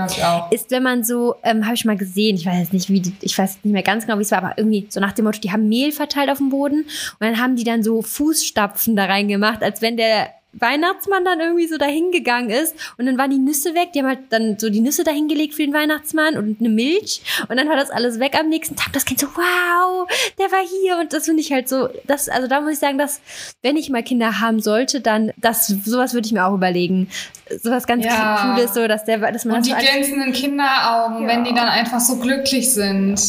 S2: ist, wenn man so, ähm, habe ich mal gesehen, ich weiß nicht, wie, die, ich weiß nicht mehr ganz genau, wie es war, aber irgendwie so nach dem Motto, die haben Mehl verteilt auf dem Boden und dann haben die dann so Fußstapfen da reingemacht, als wenn der Weihnachtsmann dann irgendwie so dahin gegangen ist und dann waren die Nüsse weg. Die haben halt dann so die Nüsse dahingelegt für den Weihnachtsmann und eine Milch und dann war das alles weg am nächsten Tag. Das Kind so, wow, der war hier und das finde ich halt so, das, also da muss ich sagen, dass, wenn ich mal Kinder haben sollte, dann, das, sowas würde ich mir auch überlegen. Sowas ganz ja. Cooles, so, dass der, dass man
S1: Und die glänzenden Kinderaugen, ja. wenn die dann einfach so glücklich sind.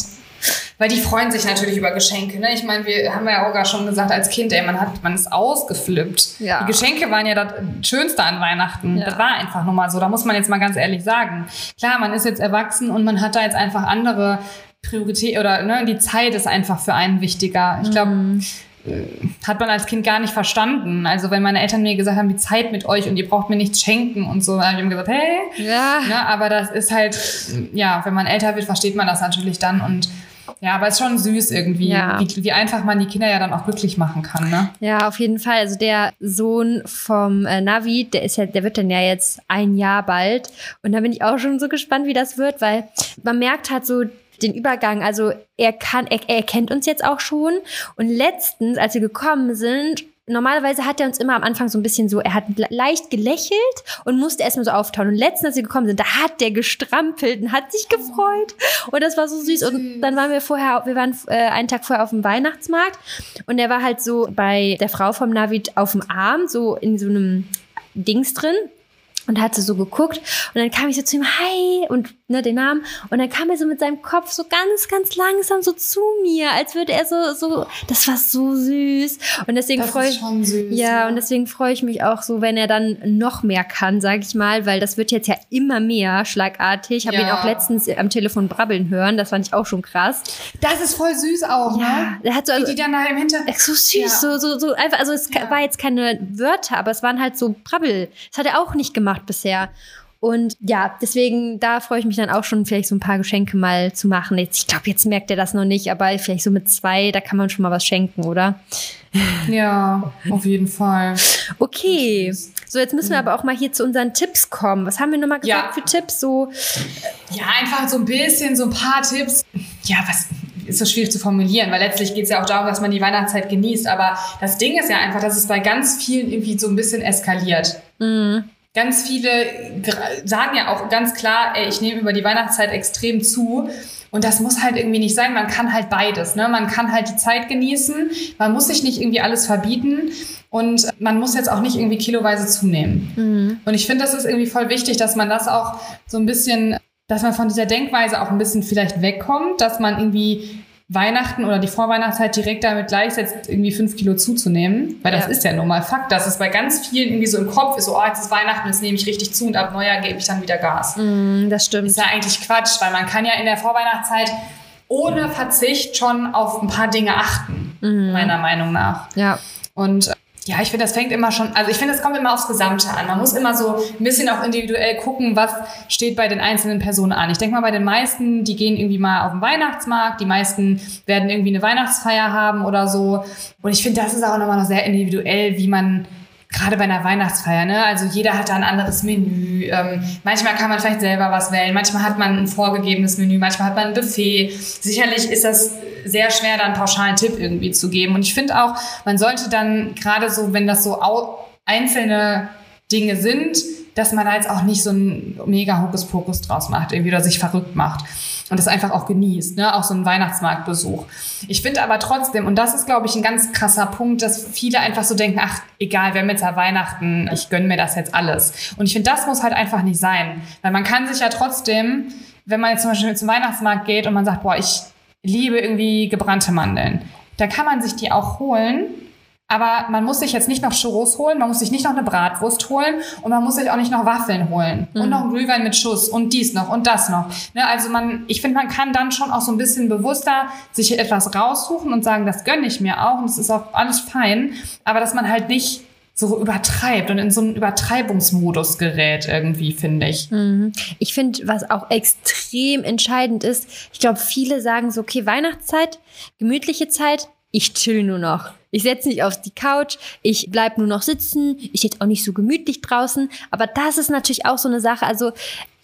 S1: Weil die freuen sich natürlich über Geschenke. Ne? Ich meine, wir haben ja auch gar schon gesagt, als Kind, ey, man, hat, man ist ausgeflippt. Ja. Die Geschenke waren ja das Schönste an Weihnachten. Ja. Das war einfach nur mal so. Da muss man jetzt mal ganz ehrlich sagen. Klar, man ist jetzt erwachsen und man hat da jetzt einfach andere Priorität oder ne, die Zeit ist einfach für einen wichtiger. Ich glaube, mhm hat man als Kind gar nicht verstanden. Also wenn meine Eltern mir gesagt haben, die Zeit mit euch und ihr braucht mir nichts schenken und so, habe ich ihm gesagt, hey. Ja. Ne, aber das ist halt, ja, wenn man älter wird, versteht man das natürlich dann und ja, aber es ist schon süß irgendwie, ja. wie, wie, einfach man die Kinder ja dann auch glücklich machen kann, ne?
S2: Ja, auf jeden Fall. Also der Sohn vom äh, Navi, der ist ja, der wird dann ja jetzt ein Jahr bald. Und da bin ich auch schon so gespannt, wie das wird, weil man merkt halt so, den Übergang. Also er kann, er, er kennt uns jetzt auch schon. Und letztens, als wir gekommen sind, normalerweise hat er uns immer am Anfang so ein bisschen so, er hat leicht gelächelt und musste erstmal so auftauen. Und letztens, als wir gekommen sind, da hat der gestrampelt und hat sich gefreut. Und das war so süß. Und dann waren wir vorher, wir waren äh, einen Tag vorher auf dem Weihnachtsmarkt und er war halt so bei der Frau vom Navid auf dem Arm, so in so einem Dings drin. Und hat so geguckt und dann kam ich so zu ihm, hi, und ne, den Namen. Und dann kam er so mit seinem Kopf so ganz, ganz langsam so zu mir, als würde er so, so, das war so süß. Und deswegen freue ich,
S1: süß,
S2: ja, ja, und deswegen freue ich mich auch so, wenn er dann noch mehr kann, sage ich mal, weil das wird jetzt ja immer mehr schlagartig. Ich habe
S1: Ja.
S2: ihn auch letztens am Telefon brabbeln hören, das fand ich auch schon krass.
S1: Das ist voll süß auch,
S2: Ja,
S1: ne?
S2: der hat so, also,
S1: die dann da im Hintergrund.
S2: so süß,
S1: Ja.
S2: so, so, so einfach, also es war jetzt keine Wörter, aber es waren halt so Brabbel. Das hat er auch nicht gemacht bisher. Und ja, deswegen, da freue ich mich dann auch schon, vielleicht so ein paar Geschenke mal zu machen. Jetzt, ich glaube, jetzt merkt er das noch nicht, aber vielleicht so mit zwei, da kann man schon mal was schenken, oder? [LAUGHS]
S1: Ja, auf jeden Fall.
S2: Okay. So, jetzt müssen wir aber auch mal hier zu unseren Tipps kommen. Was haben wir nochmal gesagt
S1: Ja.
S2: für Tipps? So,
S1: Ja, einfach so ein bisschen, so ein paar Tipps. Ja, was ist so schwierig zu formulieren, weil letztlich geht es ja auch darum, dass man die Weihnachtszeit genießt. Aber das Ding ist ja einfach, dass es bei ganz vielen irgendwie so ein bisschen eskaliert. Ganz viele sagen ja auch ganz klar, ey, ich nehme über die Weihnachtszeit extrem zu. Und das muss halt irgendwie nicht sein. Man kann halt beides. Ne? Man kann halt die Zeit genießen. Man muss sich nicht irgendwie alles verbieten. Und man muss jetzt auch nicht irgendwie kiloweise zunehmen. Und ich finde, das ist irgendwie voll wichtig, dass man das auch so ein bisschen, dass man von dieser Denkweise auch ein bisschen vielleicht wegkommt, dass man irgendwie Weihnachten oder die Vorweihnachtszeit direkt damit gleichsetzt, irgendwie fünf Kilo zuzunehmen. Weil das
S2: Ja.
S1: ist ja nun mal Fakt, dass es bei ganz vielen irgendwie so im Kopf ist, so, oh, jetzt ist Weihnachten, jetzt nehme ich richtig zu und ab Neujahr gebe ich dann wieder Gas.
S2: mm, das stimmt.
S1: Ist ja eigentlich Quatsch, weil man kann ja in der Vorweihnachtszeit ohne Verzicht schon auf ein paar Dinge achten, meiner Meinung nach.
S2: Ja.
S1: Und ja, ich finde, das fängt immer schon, also ich finde, es kommt immer aufs Gesamte an. Man muss immer so ein bisschen auch individuell gucken, was steht bei den einzelnen Personen an. Ich denke mal, bei den meisten, die gehen irgendwie mal auf den Weihnachtsmarkt, die meisten werden irgendwie eine Weihnachtsfeier haben oder so. Und ich finde, das ist auch nochmal noch sehr individuell, wie man gerade bei einer Weihnachtsfeier, ne? Also jeder hat da ein anderes Menü. Ähm, manchmal kann man vielleicht selber was wählen, manchmal hat man ein vorgegebenes Menü, manchmal hat man ein Buffet. Sicherlich ist das sehr schwer, da einen pauschalen Tipp irgendwie zu geben. Und ich finde auch, man sollte dann gerade so, wenn das so einzelne Dinge sind, dass man da jetzt auch nicht so ein mega Hokuspokus draus macht, irgendwie oder sich verrückt macht und das einfach auch genießt, ne? auch so ein Weihnachtsmarktbesuch. Ich finde aber trotzdem, und das ist, glaube ich, ein ganz krasser Punkt, dass viele einfach so denken, ach, egal, wir haben jetzt ja Weihnachten, ich gönne mir das jetzt alles. Und ich finde, das muss halt einfach nicht sein, weil man kann sich ja trotzdem, wenn man jetzt zum Beispiel zum Weihnachtsmarkt geht und man sagt, boah, ich liebe irgendwie gebrannte Mandeln, da kann man sich die auch holen, aber man muss sich jetzt nicht noch Churros holen, man muss sich nicht noch eine Bratwurst holen und man muss sich auch nicht noch Waffeln holen und noch einen Glühwein mit Schuss und dies noch und das noch. Ne, also man, ich finde, man kann dann schon auch so ein bisschen bewusster sich etwas raussuchen und sagen, das gönne ich mir auch und es ist auch alles fein, aber dass man halt nicht so übertreibt und in so einen Übertreibungsmodus gerät irgendwie, finde ich.
S2: Ich finde, was auch extrem entscheidend ist, ich glaube, viele sagen so, okay, Weihnachtszeit, gemütliche Zeit, ich chill nur noch. Ich setze mich auf die Couch, ich bleib nur noch sitzen, ich jetzt auch nicht so gemütlich draußen. Aber das ist natürlich auch so eine Sache. Also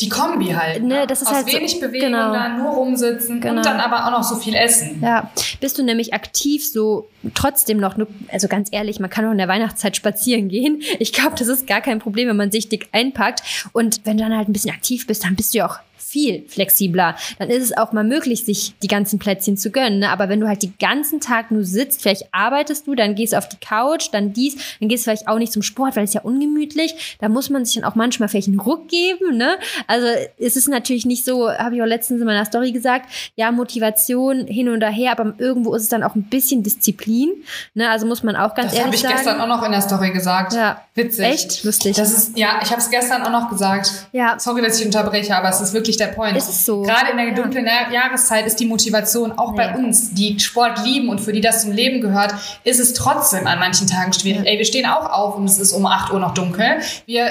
S1: Die Kombi halt.
S2: Ne, das ist
S1: Aus
S2: halt so-
S1: wenig Bewegung,
S2: genau.
S1: dann nur rumsitzen
S2: Genau.
S1: und dann aber auch noch so viel essen.
S2: Ja, bist du nämlich aktiv so trotzdem noch, also ganz ehrlich, man kann auch in der Weihnachtszeit spazieren gehen. Ich glaube, das ist gar kein Problem, wenn man sich dick einpackt. Und wenn du dann halt ein bisschen aktiv bist, dann bist du ja auch viel flexibler. Dann ist es auch mal möglich, sich die ganzen Plätzchen zu gönnen. Ne? Aber wenn du halt den ganzen Tag nur sitzt, vielleicht arbeitest du, dann gehst du auf die Couch, dann dies, dann gehst du vielleicht auch nicht zum Sport, weil es ja ungemütlich. Da muss man sich dann auch manchmal vielleicht einen Ruck geben. Ne? Also es ist natürlich nicht so, habe ich auch letztens in meiner Story gesagt, ja, Motivation hin und her, aber irgendwo ist es dann auch ein bisschen Disziplin. Ne? Also muss man auch ganz
S1: Das habe
S2: ehrlich
S1: ich gestern
S2: sagen.
S1: auch noch in der Story gesagt.
S2: Ja.
S1: Witzig.
S2: Echt? Lustig.
S1: Das ist, ja, ich habe es gestern auch noch gesagt.
S2: Ja.
S1: Sorry, dass ich unterbreche, aber es ist wirklich der Point.
S2: Ist so.
S1: Gerade in der
S2: Ja.
S1: dunklen Ja- Jahreszeit ist die Motivation auch bei
S2: Ja.
S1: uns, die Sport lieben und für die das zum Leben gehört, ist es trotzdem an manchen Tagen schwierig. Ey, wir stehen auch auf und es ist um 8 Uhr noch dunkel. Wir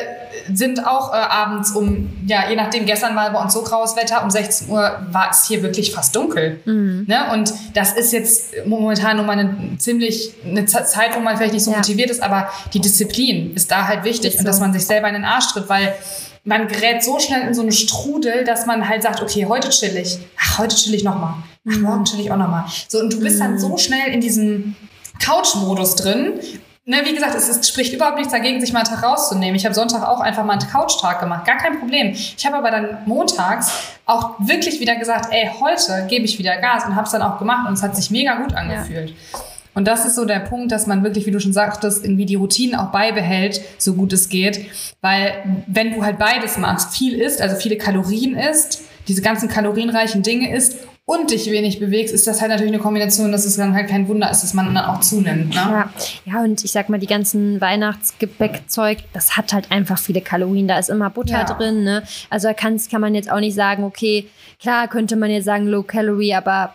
S1: sind auch äh, abends um, ja, je nachdem, gestern war bei uns so graues Wetter, um 16 Uhr war es hier wirklich fast dunkel.
S2: Mhm.
S1: Ne? Und das ist jetzt momentan nur mal eine ziemlich eine Zeit, wo man vielleicht nicht so
S2: Ja.
S1: motiviert ist, aber die Disziplin ist da halt wichtig
S2: Ist
S1: und dass
S2: so.
S1: man sich selber in den Arsch tritt, weil man gerät so schnell in so einen Strudel, dass man halt sagt, okay, heute chill ich. Ach, heute chill ich nochmal. Ach, morgen chill ich auch nochmal. So, und du bist dann so schnell in diesem Couch-Modus drin. Ne, wie gesagt, es ist, spricht überhaupt nichts dagegen, sich mal einen Tag rauszunehmen. Ich habe Sonntag auch einfach mal einen Couch-Tag gemacht. Gar kein Problem. Ich habe aber dann montags auch wirklich wieder gesagt, ey, heute gebe ich wieder Gas und habe es dann auch gemacht und es hat sich mega gut angefühlt. Und das ist so der Punkt, dass man wirklich, wie du schon sagtest, irgendwie die Routinen auch beibehält, so gut es geht. Weil wenn du halt beides machst, viel isst, also viele Kalorien isst, diese ganzen kalorienreichen Dinge isst und dich wenig bewegst, ist das halt natürlich eine Kombination, dass es dann halt kein Wunder ist, dass man dann auch zunimmt. Ne?
S2: Ja. ja, und ich sag mal, die ganzen Weihnachtsgebäckzeug, das hat halt einfach viele Kalorien. Da ist immer Butter ja. drin. Ne? Also da kann, kann man jetzt auch nicht sagen, okay, klar könnte man jetzt sagen Low Calorie, aber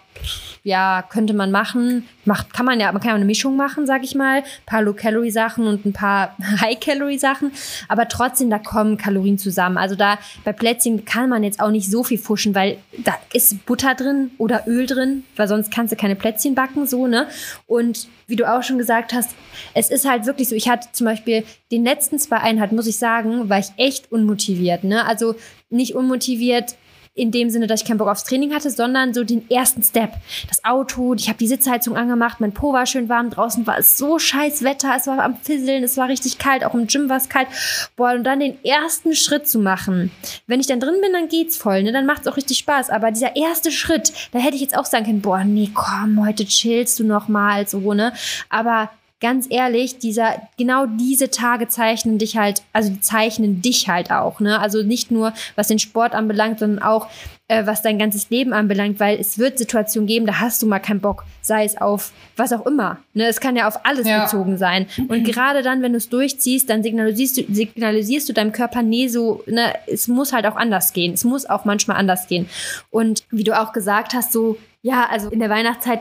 S2: ja, könnte man machen. Macht, kann man ja, man kann ja eine Mischung machen, sag ich mal. Ein paar Low-Calorie-Sachen und ein paar [LAUGHS] High-Calorie-Sachen. Aber trotzdem, da kommen Kalorien zusammen. Also da bei Plätzchen kann man jetzt auch nicht so viel fuschen, weil da ist Butter drin oder Öl drin, weil sonst kannst du keine Plätzchen backen, so, ne? Und wie du auch schon gesagt hast, es ist halt wirklich so, ich hatte zum Beispiel den letzten zwei Einheiten, muss ich sagen, war ich echt unmotiviert, ne? Also nicht unmotiviert, in dem Sinne, dass ich keinen Bock aufs Training hatte, sondern so den ersten Step. Das Auto, ich habe die Sitzheizung angemacht, mein Po war schön warm, draußen war es so scheiß Wetter, es war am Fisseln, es war richtig kalt, auch im Gym war es kalt. Boah, und dann den ersten Schritt zu machen. Wenn ich dann drin bin, dann geht's voll, ne? Dann macht's auch richtig Spaß. Aber dieser erste Schritt, da hätte ich jetzt auch sagen können, boah, nee, komm, heute chillst du noch mal, so, ne? Aber ganz ehrlich, dieser, genau diese Tage zeichnen dich halt, also die zeichnen dich halt auch, ne? Also nicht nur, was den Sport anbelangt, sondern auch, äh, was dein ganzes Leben anbelangt, weil es wird Situationen geben, da hast du mal keinen Bock, sei es auf was auch immer. Ne? Es kann ja auf alles ja. bezogen sein. Und [CLEARS THROAT] gerade dann, wenn du es durchziehst, dann signalisierst du, signalisierst du deinem Körper, nee, so, ne, es muss halt auch anders gehen. Es muss auch manchmal anders gehen. Und wie du auch gesagt hast, so ja, also in der Weihnachtszeit,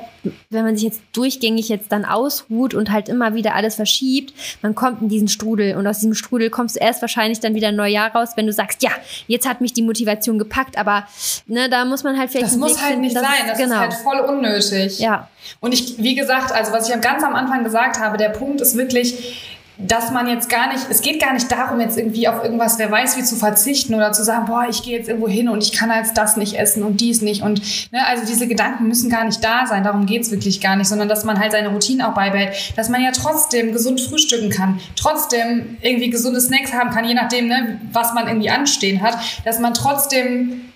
S2: wenn man sich jetzt durchgängig jetzt dann ausruht und halt immer wieder alles verschiebt, man kommt in diesen Strudel und aus diesem Strudel kommst du erst wahrscheinlich dann wieder ein Neujahr raus, wenn du sagst, ja, jetzt hat mich die Motivation gepackt, aber ne, da muss man halt vielleicht.
S1: Das muss halt nicht sein, das genau. ist halt voll unnötig.
S2: Ja.
S1: Und ich, wie gesagt, also was ich ganz am Anfang gesagt habe, der Punkt ist wirklich, dass man jetzt gar nicht, es geht gar nicht darum, jetzt irgendwie auf irgendwas, wer weiß wie zu verzichten oder zu sagen, boah, ich gehe jetzt irgendwo hin und ich kann jetzt das nicht essen und dies nicht. Und ne, also diese Gedanken müssen gar nicht da sein, darum geht's wirklich gar nicht, sondern dass man halt seine Routinen auch beibehält, dass man ja trotzdem gesund frühstücken kann, trotzdem irgendwie gesunde Snacks haben kann, je nachdem, ne, was man irgendwie anstehen hat, dass man trotzdem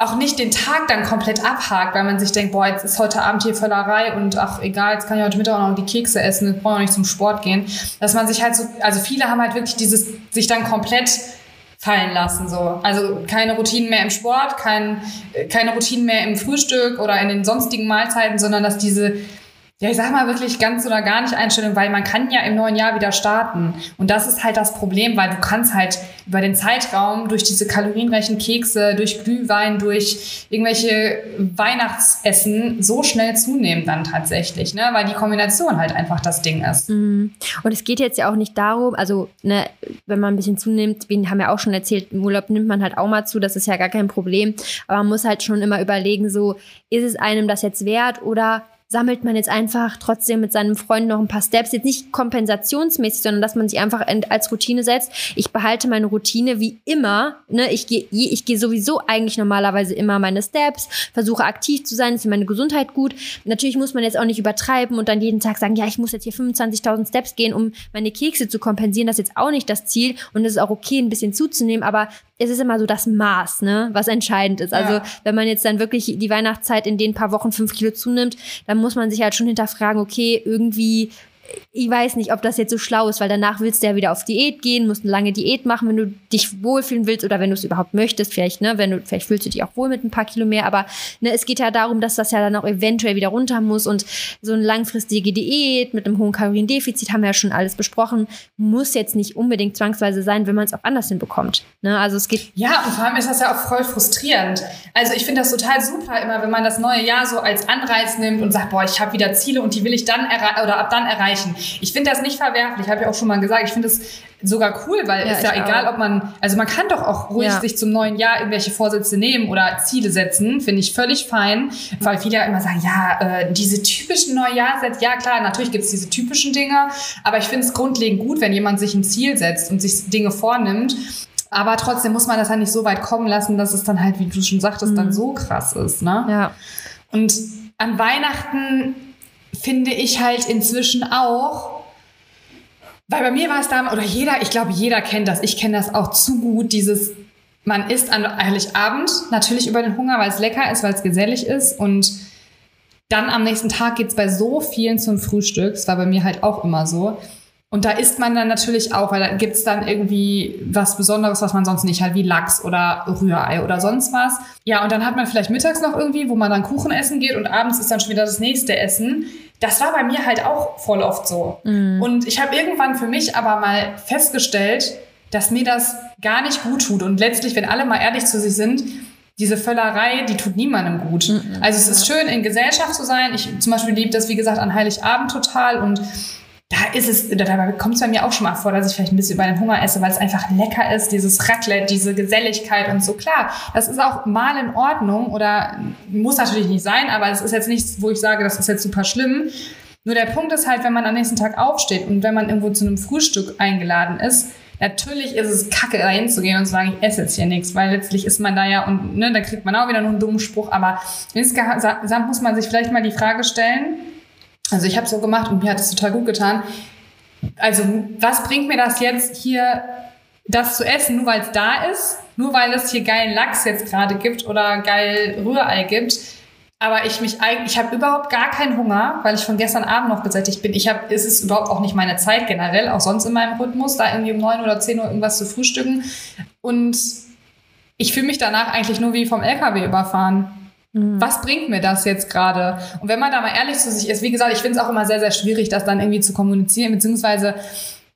S1: auch nicht den Tag dann komplett abhakt, weil man sich denkt, boah, jetzt ist heute Abend hier Völlerei und ach egal, jetzt kann ich heute Mittag auch noch die Kekse essen, jetzt brauche ich nicht zum Sport gehen. Dass man sich halt so, also viele haben halt wirklich dieses, sich dann komplett fallen lassen. So. Also keine Routinen mehr im Sport, kein, keine Routinen mehr im Frühstück oder in den sonstigen Mahlzeiten, sondern dass diese ja, ich sag mal wirklich ganz oder gar nicht Einstellung, weil man kann ja im neuen Jahr wieder starten. Und das ist halt das Problem, weil du kannst halt über den Zeitraum durch diese kalorienreichen Kekse, durch Glühwein, durch irgendwelche Weihnachtsessen so schnell zunehmen dann tatsächlich, ne? Weil die Kombination halt einfach das Ding ist.
S2: Mhm. Und es geht jetzt ja auch nicht darum, also ne, wenn man ein bisschen zunimmt, wir haben ja auch schon erzählt, im Urlaub nimmt man halt auch mal zu, das ist ja gar kein Problem. Aber man muss halt schon immer überlegen, so, ist es einem das jetzt wert oder sammelt man jetzt einfach trotzdem mit seinem Freund noch ein paar Steps. Jetzt nicht kompensationsmäßig, sondern dass man sich einfach als Routine setzt. Ich behalte meine Routine wie immer. Ne? Ich gehe ich geh sowieso eigentlich normalerweise immer meine Steps, versuche aktiv zu sein, ist für meine Gesundheit gut. Natürlich muss man jetzt auch nicht übertreiben und dann jeden Tag sagen, ja, ich muss jetzt hier 25.000 Steps gehen, um meine Kekse zu kompensieren. Das ist jetzt auch nicht das Ziel und es ist auch okay, ein bisschen zuzunehmen, aber es ist immer so das Maß, ne, was entscheidend ist. Also ja. wenn man jetzt dann wirklich die Weihnachtszeit in den paar Wochen fünf Kilo zunimmt, dann muss man sich halt schon hinterfragen, okay, irgendwie ich weiß nicht, ob das jetzt so schlau ist, weil danach willst du ja wieder auf Diät gehen, musst eine lange Diät machen, wenn du dich wohlfühlen willst oder wenn du es überhaupt möchtest, vielleicht, ne, wenn du, vielleicht fühlst du dich auch wohl mit ein paar Kilo mehr, aber ne, es geht ja darum, dass das ja dann auch eventuell wieder runter muss und so eine langfristige Diät mit einem hohen Kaloriendefizit haben wir ja schon alles besprochen, muss jetzt nicht unbedingt zwangsweise sein, wenn man es auch anders hinbekommt. Ne? Also es geht.
S1: Ja, und vor allem ist das ja auch voll frustrierend. Also ich finde das total super immer, wenn man das neue Jahr so als Anreiz nimmt und sagt, boah, ich habe wieder Ziele und die will ich dann oder ab dann erreichen erreichen. Ich finde das nicht verwerflich, habe ich auch schon mal gesagt. Ich finde es sogar cool, weil ja, ist ja egal, auch. ob man, also man kann doch auch ruhig ja. sich zum neuen Jahr irgendwelche Vorsätze nehmen oder Ziele setzen, finde ich völlig fein, weil viele ja immer sagen, ja, äh, diese typischen Neujahrssätze, ja klar, natürlich gibt es diese typischen Dinge, aber ich finde es grundlegend gut, wenn jemand sich ein Ziel setzt und sich Dinge vornimmt aber trotzdem muss man das halt nicht so weit kommen lassen, dass es dann halt, wie du schon sagtest, mhm. dann so krass ist. Ne?
S2: Ja.
S1: Und an Weihnachten finde ich halt inzwischen auch, weil bei mir war es damals, oder jeder, ich glaube, jeder kennt das, ich kenne das auch zu gut, dieses, man isst an Heiligabend natürlich über den Hunger, weil es lecker ist, weil es gesellig ist und dann am nächsten Tag geht's bei so vielen zum Frühstück. Das war bei mir halt auch immer so. Und da isst man dann natürlich auch, weil da gibt's dann irgendwie was Besonderes, was man sonst nicht hat, wie Lachs oder Rührei oder sonst was. Ja, und dann hat man vielleicht mittags noch irgendwie, wo man dann Kuchen essen geht und abends ist dann schon wieder das nächste Essen. Das war bei mir halt auch voll oft so.
S2: Mhm.
S1: Und ich habe irgendwann für mich aber mal festgestellt, dass mir das gar nicht gut tut. Und letztlich, wenn alle mal ehrlich zu sich sind, diese Völlerei, die tut niemandem gut.
S2: Mhm.
S1: Also es ist schön, in Gesellschaft zu sein. Ich zum Beispiel liebe das, wie gesagt, an Heiligabend total. Und da ist es, da kommt es bei mir auch schon mal vor, dass ich vielleicht ein bisschen über den Hunger esse, weil es einfach lecker ist, dieses Raclette, diese Geselligkeit und so. Klar, das ist auch mal in Ordnung oder muss natürlich nicht sein, aber es ist jetzt nichts, wo ich sage, das ist jetzt super schlimm. Nur der Punkt ist halt, wenn man am nächsten Tag aufsteht und wenn man irgendwo zu einem Frühstück eingeladen ist, natürlich ist es kacke, da hinzugehen und zu sagen, ich esse jetzt hier nichts, weil letztlich ist man da ja und ne, da kriegt man auch wieder nur einen dummen Spruch. Aber insgesamt muss man sich vielleicht mal die Frage stellen, also ich habe so gemacht und mir hat es total gut getan. Also was bringt mir das jetzt hier, das zu essen, nur weil es da ist, nur weil es hier geilen Lachs jetzt gerade gibt oder geil Rührei gibt. Aber ich mich eigentlich, ich habe überhaupt gar keinen Hunger, weil ich von gestern Abend noch gesättigt bin. Ich habe, es ist überhaupt auch nicht meine Zeit generell, auch sonst in meinem Rhythmus, da irgendwie um neun oder zehn Uhr irgendwas zu frühstücken. Und ich fühle mich danach eigentlich nur wie vom LKW überfahren. Was bringt mir das jetzt gerade? Und wenn man da mal ehrlich zu sich ist, wie gesagt, ich finde es auch immer sehr, sehr schwierig, das dann irgendwie zu kommunizieren, beziehungsweise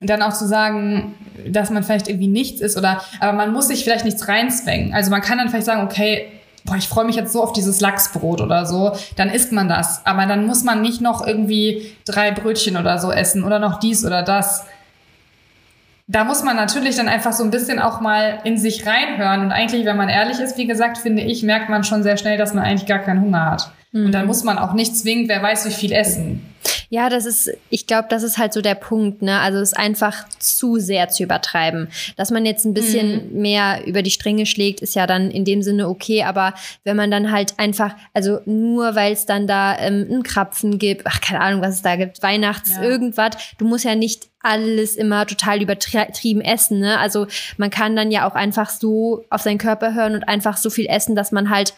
S1: dann auch zu sagen, dass man vielleicht irgendwie nichts ist oder, aber man muss sich vielleicht nichts reinzwängen. Also man kann dann vielleicht sagen, okay, boah, ich freue mich jetzt so auf dieses Lachsbrot oder so, dann isst man das. Aber dann muss man nicht noch irgendwie drei Brötchen oder so essen oder noch dies oder das da muss man natürlich dann einfach so ein bisschen auch mal in sich reinhören. Und eigentlich, wenn man ehrlich ist, wie gesagt, finde ich, merkt man schon sehr schnell, dass man eigentlich gar keinen Hunger hat. Mhm. Und dann muss man auch nicht zwingend, wer weiß, wie viel essen.
S2: Ja, das ist, ich glaube, das ist halt so der Punkt, ne? Also es ist einfach zu sehr zu übertreiben. Dass man jetzt ein bisschen mhm. mehr über die Stränge schlägt, ist ja dann in dem Sinne okay, aber wenn man dann halt einfach, also nur weil es dann da ähm, einen Krapfen gibt, ach, keine Ahnung, was es da gibt, Weihnachts, ja. irgendwas, du musst ja nicht alles immer total übertrieben essen, ne? Also man kann dann ja auch einfach so auf seinen Körper hören und einfach so viel essen, dass man halt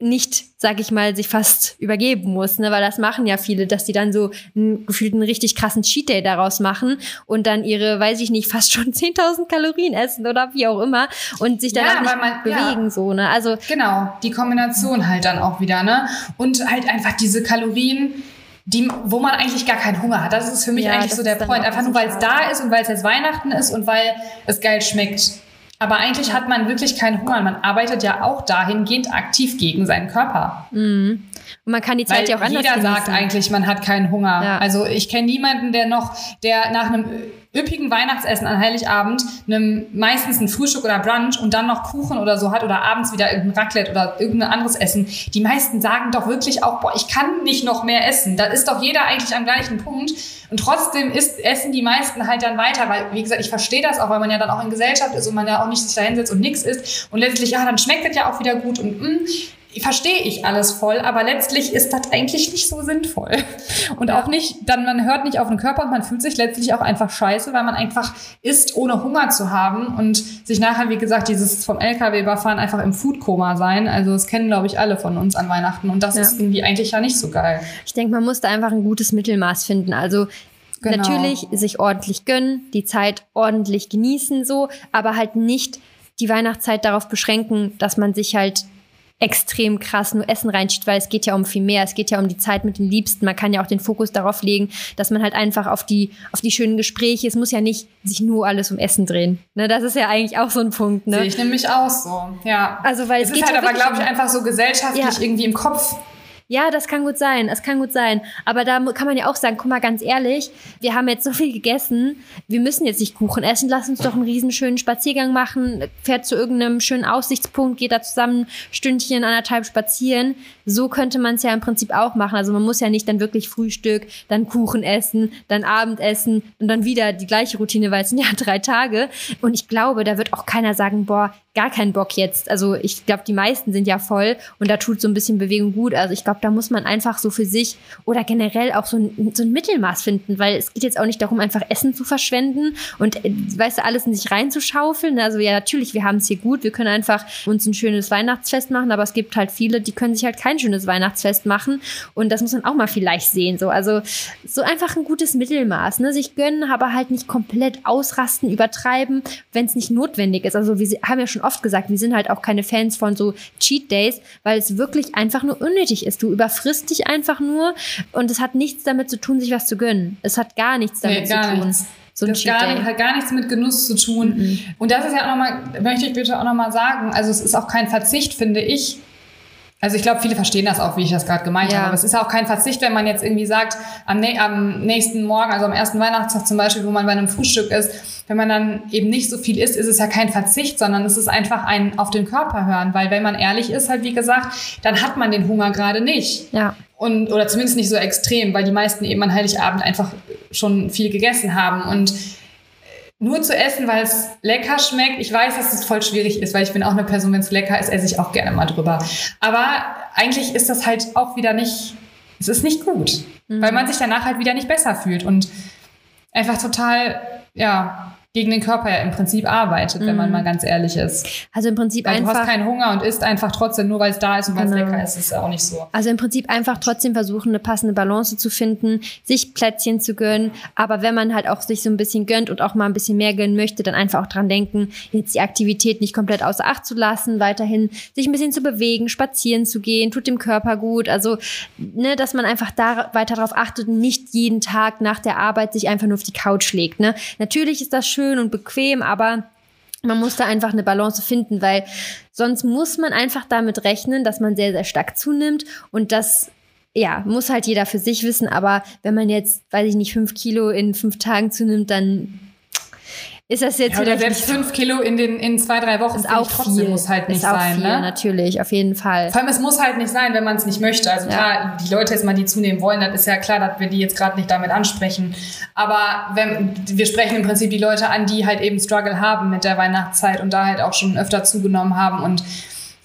S2: nicht, sag ich mal, sich fast übergeben muss, ne? weil das machen ja viele, dass die dann so einen, gefühlt einen richtig krassen Cheat Day daraus machen und dann ihre, weiß ich nicht, [LAUGHS] fast schon 10.000 Kalorien essen oder wie auch immer und sich dann ja, auch nicht man, bewegen ja. so, ne? Also
S1: genau, die Kombination halt dann auch wieder, ne? Und halt einfach diese Kalorien die, wo man eigentlich gar keinen Hunger hat. Das ist für mich ja, eigentlich so der Point. Einfach nur, weil es da ist und weil es jetzt Weihnachten ist und weil es geil schmeckt. Aber eigentlich hat man wirklich keinen Hunger. Man arbeitet ja auch dahingehend aktiv gegen seinen Körper.
S2: Mhm. Und man kann die Zeit
S1: Weil
S2: ja auch anders
S1: Jeder genießen. sagt eigentlich, man hat keinen Hunger. Ja. Also ich kenne niemanden, der noch, der nach einem üppigen Weihnachtsessen an Heiligabend einem meistens ein Frühstück oder Brunch und dann noch Kuchen oder so hat oder abends wieder irgendein Raclette oder irgendein anderes Essen. Die meisten sagen doch wirklich auch, boah, ich kann nicht noch mehr essen. Da ist doch jeder eigentlich am gleichen Punkt. Und trotzdem ist, essen die meisten halt dann weiter, weil, wie gesagt, ich verstehe das auch, weil man ja dann auch in Gesellschaft ist und man ja auch nicht sich da hinsetzt und nichts isst. Und letztlich, ja, dann schmeckt das ja auch wieder gut und mh, mm, verstehe ich alles voll, aber letztlich ist das eigentlich nicht so sinnvoll. Und ja. auch nicht, dann man hört nicht auf den Körper und man fühlt sich letztlich auch einfach scheiße, weil man einfach isst, ohne Hunger zu haben und sich nachher, wie gesagt, dieses vom LKW überfahren einfach im Foodkoma sein. Also das kennen, glaube ich, alle von uns an Weihnachten und das ja. ist irgendwie eigentlich ja nicht so geil.
S2: Ich denke, man muss da einfach ein gutes Mittelmaß finden. Also Genau. Natürlich sich ordentlich gönnen, die Zeit ordentlich genießen, so, aber halt nicht die Weihnachtszeit darauf beschränken, dass man sich halt extrem krass nur Essen reinschiebt, weil es geht ja um viel mehr. Es geht ja um die Zeit mit den Liebsten. Man kann ja auch den Fokus darauf legen, dass man halt einfach auf die, auf die schönen Gespräche, es muss ja nicht sich nur alles um Essen drehen. Ne, das ist ja eigentlich auch so ein Punkt. Ne?
S1: Sehe ich nämlich auch so, ja.
S2: Also, weil es,
S1: es
S2: geht
S1: ist halt aber, glaube ich, einfach so gesellschaftlich ja. irgendwie im Kopf
S2: ja, das kann gut sein, das kann gut sein. Aber da kann man ja auch sagen, guck mal ganz ehrlich, wir haben jetzt so viel gegessen, wir müssen jetzt nicht Kuchen essen, lass uns doch einen riesen schönen Spaziergang machen, fährt zu irgendeinem schönen Aussichtspunkt, geht da zusammen Stündchen, anderthalb spazieren. So könnte man es ja im Prinzip auch machen. Also man muss ja nicht dann wirklich Frühstück, dann Kuchen essen, dann Abendessen und dann wieder die gleiche Routine, weil es sind ja [LAUGHS] drei Tage. Und ich glaube, da wird auch keiner sagen, boah, gar keinen Bock jetzt. Also ich glaube, die meisten sind ja voll und da tut so ein bisschen Bewegung gut. Also ich glaube, da muss man einfach so für sich oder generell auch so ein, so ein Mittelmaß finden, weil es geht jetzt auch nicht darum, einfach Essen zu verschwenden und äh, weißt du, alles in sich reinzuschaufeln. Also ja, natürlich, wir haben es hier gut, wir können einfach uns ein schönes Weihnachtsfest machen, aber es gibt halt viele, die können sich halt kein schönes Weihnachtsfest machen und das muss man auch mal vielleicht sehen. So, also so einfach ein gutes Mittelmaß, ne? Sich gönnen, aber halt nicht komplett ausrasten, übertreiben, wenn es nicht notwendig ist. Also wir haben ja schon oft gesagt, wir sind halt auch keine Fans von so Cheat Days, weil es wirklich einfach nur unnötig ist. Du überfrisst dich einfach nur und es hat nichts damit zu tun, sich was zu gönnen. Es hat gar nichts damit nee, gar zu tun. Nichts.
S1: So das gar hat gar nichts mit Genuss zu tun. Mhm. Und das ist ja auch nochmal, möchte ich bitte auch nochmal sagen, also es ist auch kein Verzicht, finde ich, also ich glaube, viele verstehen das auch, wie ich das gerade gemeint ja. habe. Aber es ist auch kein Verzicht, wenn man jetzt irgendwie sagt, am, am, nächsten Morgen, also am ersten Weihnachtstag zum Beispiel, wo man bei einem Frühstück ist, wenn man dann eben nicht so viel isst, ist es ja kein Verzicht, sondern es ist einfach ein auf den Körper hören. Weil wenn man ehrlich ist, halt wie gesagt, dann hat man den Hunger gerade nicht.
S2: Ja.
S1: Und, oder zumindest nicht so extrem, weil die meisten eben an Heiligabend einfach schon viel gegessen haben. Und nur zu essen, weil es lecker schmeckt. Ich weiß, dass es voll schwierig ist, weil ich bin auch eine Person, wenn es lecker ist, esse ich auch gerne mal drüber. Aber eigentlich ist das halt auch wieder nicht, es ist nicht gut, mhm. weil man sich danach halt wieder nicht besser fühlt und einfach total, ja, gegen den Körper ja im Prinzip arbeitet, wenn man mhm. mal ganz ehrlich ist.
S2: Also im Prinzip
S1: weil
S2: einfach.
S1: Du hast keinen Hunger und isst einfach trotzdem, nur weil es da ist und weil es genau. lecker ist, ist ja auch nicht so.
S2: Also im Prinzip einfach trotzdem versuchen, eine passende Balance zu finden, sich Plätzchen zu gönnen. Aber wenn man halt auch sich so ein bisschen gönnt und auch mal ein bisschen mehr gönnen möchte, dann einfach auch dran denken, jetzt die Aktivität nicht komplett außer Acht zu lassen, weiterhin sich ein bisschen zu bewegen, spazieren zu gehen, tut dem Körper gut. Also, ne, dass man einfach da weiter darauf achtet und nicht jeden Tag nach der Arbeit sich einfach nur auf die Couch legt. Ne? Natürlich ist das schön, schön und bequem, aber man muss da einfach eine Balance finden, weil sonst muss man einfach damit rechnen, dass man sehr, sehr stark zunimmt und das ja, muss halt jeder für sich wissen, aber wenn man jetzt, weiß ich nicht, fünf Kilo in fünf Tagen zunimmt, dann ist das jetzt
S1: ja, oder selbst fünf Kilo in den in zwei drei Wochen
S2: ist auch trotzdem viel.
S1: muss halt nicht ist auch sein,
S2: viel,
S1: ne?
S2: Natürlich, auf jeden Fall.
S1: Vor allem es muss halt nicht sein, wenn man es nicht möchte. Also ja. klar, die Leute jetzt mal die zunehmen wollen, das ist ja klar, dass wir die jetzt gerade nicht damit ansprechen. Aber wenn wir sprechen im Prinzip die Leute an, die halt eben Struggle haben mit der Weihnachtszeit und da halt auch schon öfter zugenommen haben und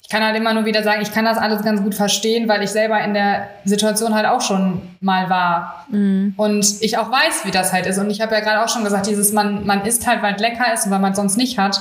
S1: kann halt immer nur wieder sagen, ich kann das alles ganz gut verstehen, weil ich selber in der Situation halt auch schon mal war. Mhm. Und ich auch weiß, wie das halt ist. Und ich habe ja gerade auch schon gesagt, dieses man, man isst halt, weil es lecker ist und weil man es sonst nicht hat.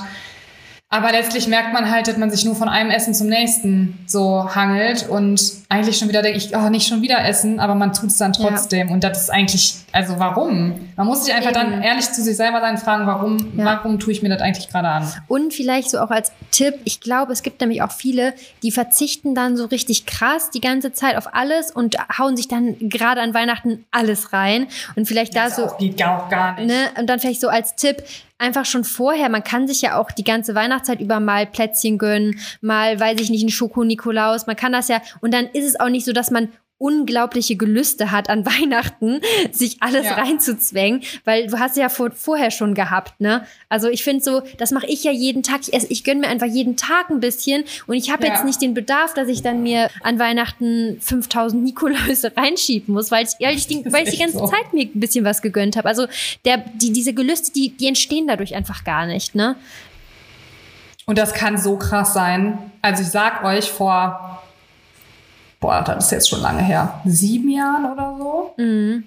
S1: Aber letztlich merkt man halt, dass man sich nur von einem Essen zum nächsten so hangelt und eigentlich schon wieder denkt, ich, oh, nicht schon wieder essen, aber man tut es dann trotzdem. Ja. Und das ist eigentlich, also warum? Man muss sich einfach Eben. dann ehrlich zu sich selber sein, fragen, warum, ja. warum tue ich mir das eigentlich gerade an?
S2: Und vielleicht so auch als Tipp, ich glaube, es gibt nämlich auch viele, die verzichten dann so richtig krass die ganze Zeit auf alles und hauen sich dann gerade an Weihnachten alles rein. Und vielleicht das da so.
S1: geht auch gar nicht. Ne?
S2: Und dann vielleicht so als Tipp, einfach schon vorher, man kann sich ja auch die ganze Weihnachtszeit über mal Plätzchen gönnen, mal, weiß ich nicht, einen Schoko-Nikolaus, man kann das ja, und dann ist es auch nicht so, dass man unglaubliche Gelüste hat an [LAUGHS] Weihnachten, sich alles ja. reinzuzwängen, weil du hast ja vor, vorher schon gehabt, ne? Also ich finde so, das mache ich ja jeden Tag. Ich, ich gönne mir einfach jeden Tag ein bisschen und ich habe ja. jetzt nicht den Bedarf, dass ich dann mir an Weihnachten 5000 Nikoläuse [LAUGHS] reinschieben muss, weil ich, weil ich, die, weil ich die ganze so. Zeit mir ein bisschen was gegönnt habe. Also der, die, diese Gelüste, die, die entstehen dadurch einfach gar nicht, ne?
S1: Und das kann so krass sein. Also ich sag euch, vor boah, das ist jetzt schon lange her, sieben Jahren oder so. Mhm.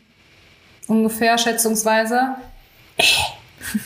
S1: Ungefähr, schätzungsweise.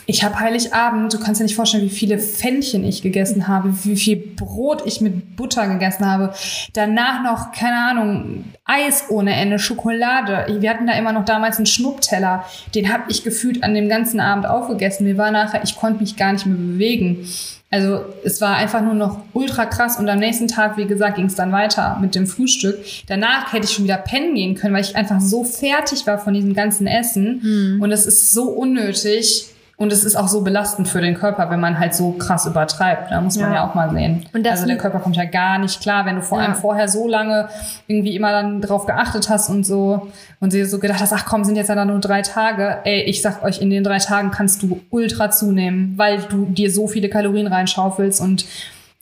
S1: Ich habe Heiligabend, du kannst dir nicht vorstellen, wie viele Pfännchen ich gegessen habe, wie viel Brot ich mit Butter gegessen habe. Danach noch, keine Ahnung, Eis ohne Ende, Schokolade. Wir hatten da immer noch damals einen Schnuppteller. Den habe ich gefühlt an dem ganzen Abend aufgegessen. Mir war nachher, ich konnte mich gar nicht mehr bewegen. Also es war einfach nur noch ultra krass und am nächsten Tag, wie gesagt, ging es dann weiter mit dem Frühstück. Danach hätte ich schon wieder pennen gehen können, weil ich einfach so fertig war von diesem ganzen Essen. Hm. Und es ist so unnötig. Und es ist auch so belastend für den Körper, wenn man halt so krass übertreibt. Da muss man ja, ja auch mal sehen. also der Körper kommt ja gar nicht klar, wenn du vor ja. allem vorher so lange irgendwie immer dann drauf geachtet hast und so und sie so gedacht hast, ach komm, sind jetzt ja dann nur drei Tage. Ey, ich sag euch, in den drei Tagen kannst du ultra zunehmen, weil du dir so viele Kalorien reinschaufelst und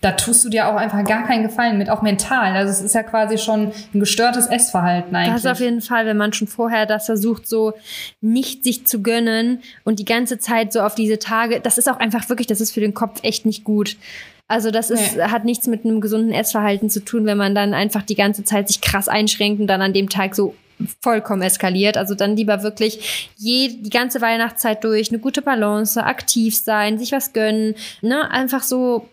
S1: da tust du dir auch einfach gar keinen Gefallen mit, auch mental. Also es ist ja quasi schon ein gestörtes Essverhalten eigentlich.
S2: Das auf jeden Fall, wenn man schon vorher das versucht, so nicht sich zu gönnen und die ganze Zeit so auf diese Tage, das ist auch einfach wirklich, das ist für den Kopf echt nicht gut. Also das ist,
S1: Nee.
S2: hat nichts mit einem gesunden Essverhalten zu tun, wenn man dann einfach die ganze Zeit sich krass einschränkt und dann an dem Tag so vollkommen eskaliert. Also dann lieber wirklich je, die ganze Weihnachtszeit durch eine gute Balance, aktiv sein, sich was gönnen, ne, einfach so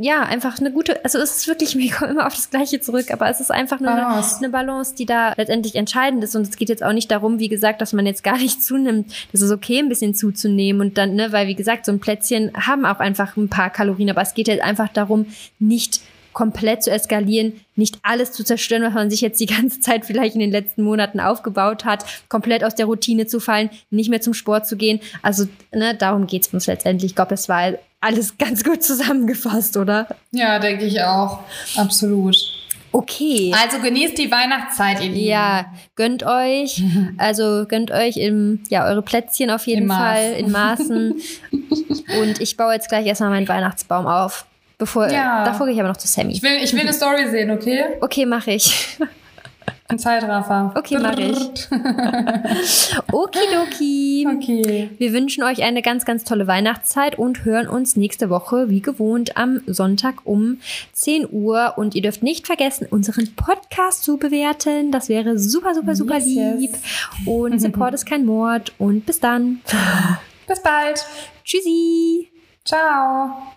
S2: ja, einfach eine gute, also es ist wirklich, [LAUGHS] wir kommen immer auf das Gleiche zurück, aber es ist einfach nur
S1: Balance.
S2: eine, eine Balance, die da letztendlich entscheidend ist. Und es geht jetzt auch nicht darum, wie gesagt, dass man jetzt gar nicht [LAUGHS] zunimmt. Das ist okay, ein bisschen zuzunehmen und dann, ne, weil wie gesagt, so ein Plätzchen haben auch einfach ein paar Kalorien, aber es geht jetzt einfach darum, nicht komplett zu eskalieren, nicht alles zu zerstören, was man sich jetzt die ganze Zeit vielleicht in den letzten Monaten aufgebaut hat, komplett aus der Routine zu fallen, nicht mehr zum Sport zu gehen. Also, ne, darum geht's uns letztendlich. Ich glaube, das war alles ganz gut zusammengefasst, oder?
S1: Ja, denke ich auch. Absolut.
S2: Okay.
S1: Also genießt die Weihnachtszeit, ihr Lieben.
S2: Ja, gönnt euch, [LAUGHS] also gönnt euch im, ja, eure Plätzchen auf jeden. Fall in Maßen. [LAUGHS] Und ich baue jetzt gleich erstmal meinen Weihnachtsbaum auf. Bevor,
S1: Ja.
S2: davor gehe ich aber noch zu Sammy.
S1: Ich will, ich will eine Story sehen, okay?
S2: Okay, mache ich.
S1: Ein Zeitraffer.
S2: Okay, mach ich. Okidoki.
S1: Okay.
S2: Wir wünschen euch eine ganz, ganz tolle Weihnachtszeit und hören uns nächste Woche wie gewohnt am Sonntag um 10 Uhr. Und ihr dürft nicht vergessen, unseren Podcast zu bewerten. Das wäre super, super, super
S1: Yes,
S2: lieb.
S1: yes.
S2: Und Support ist kein Mord. Und bis dann.
S1: Bis bald.
S2: Tschüssi.
S1: Ciao.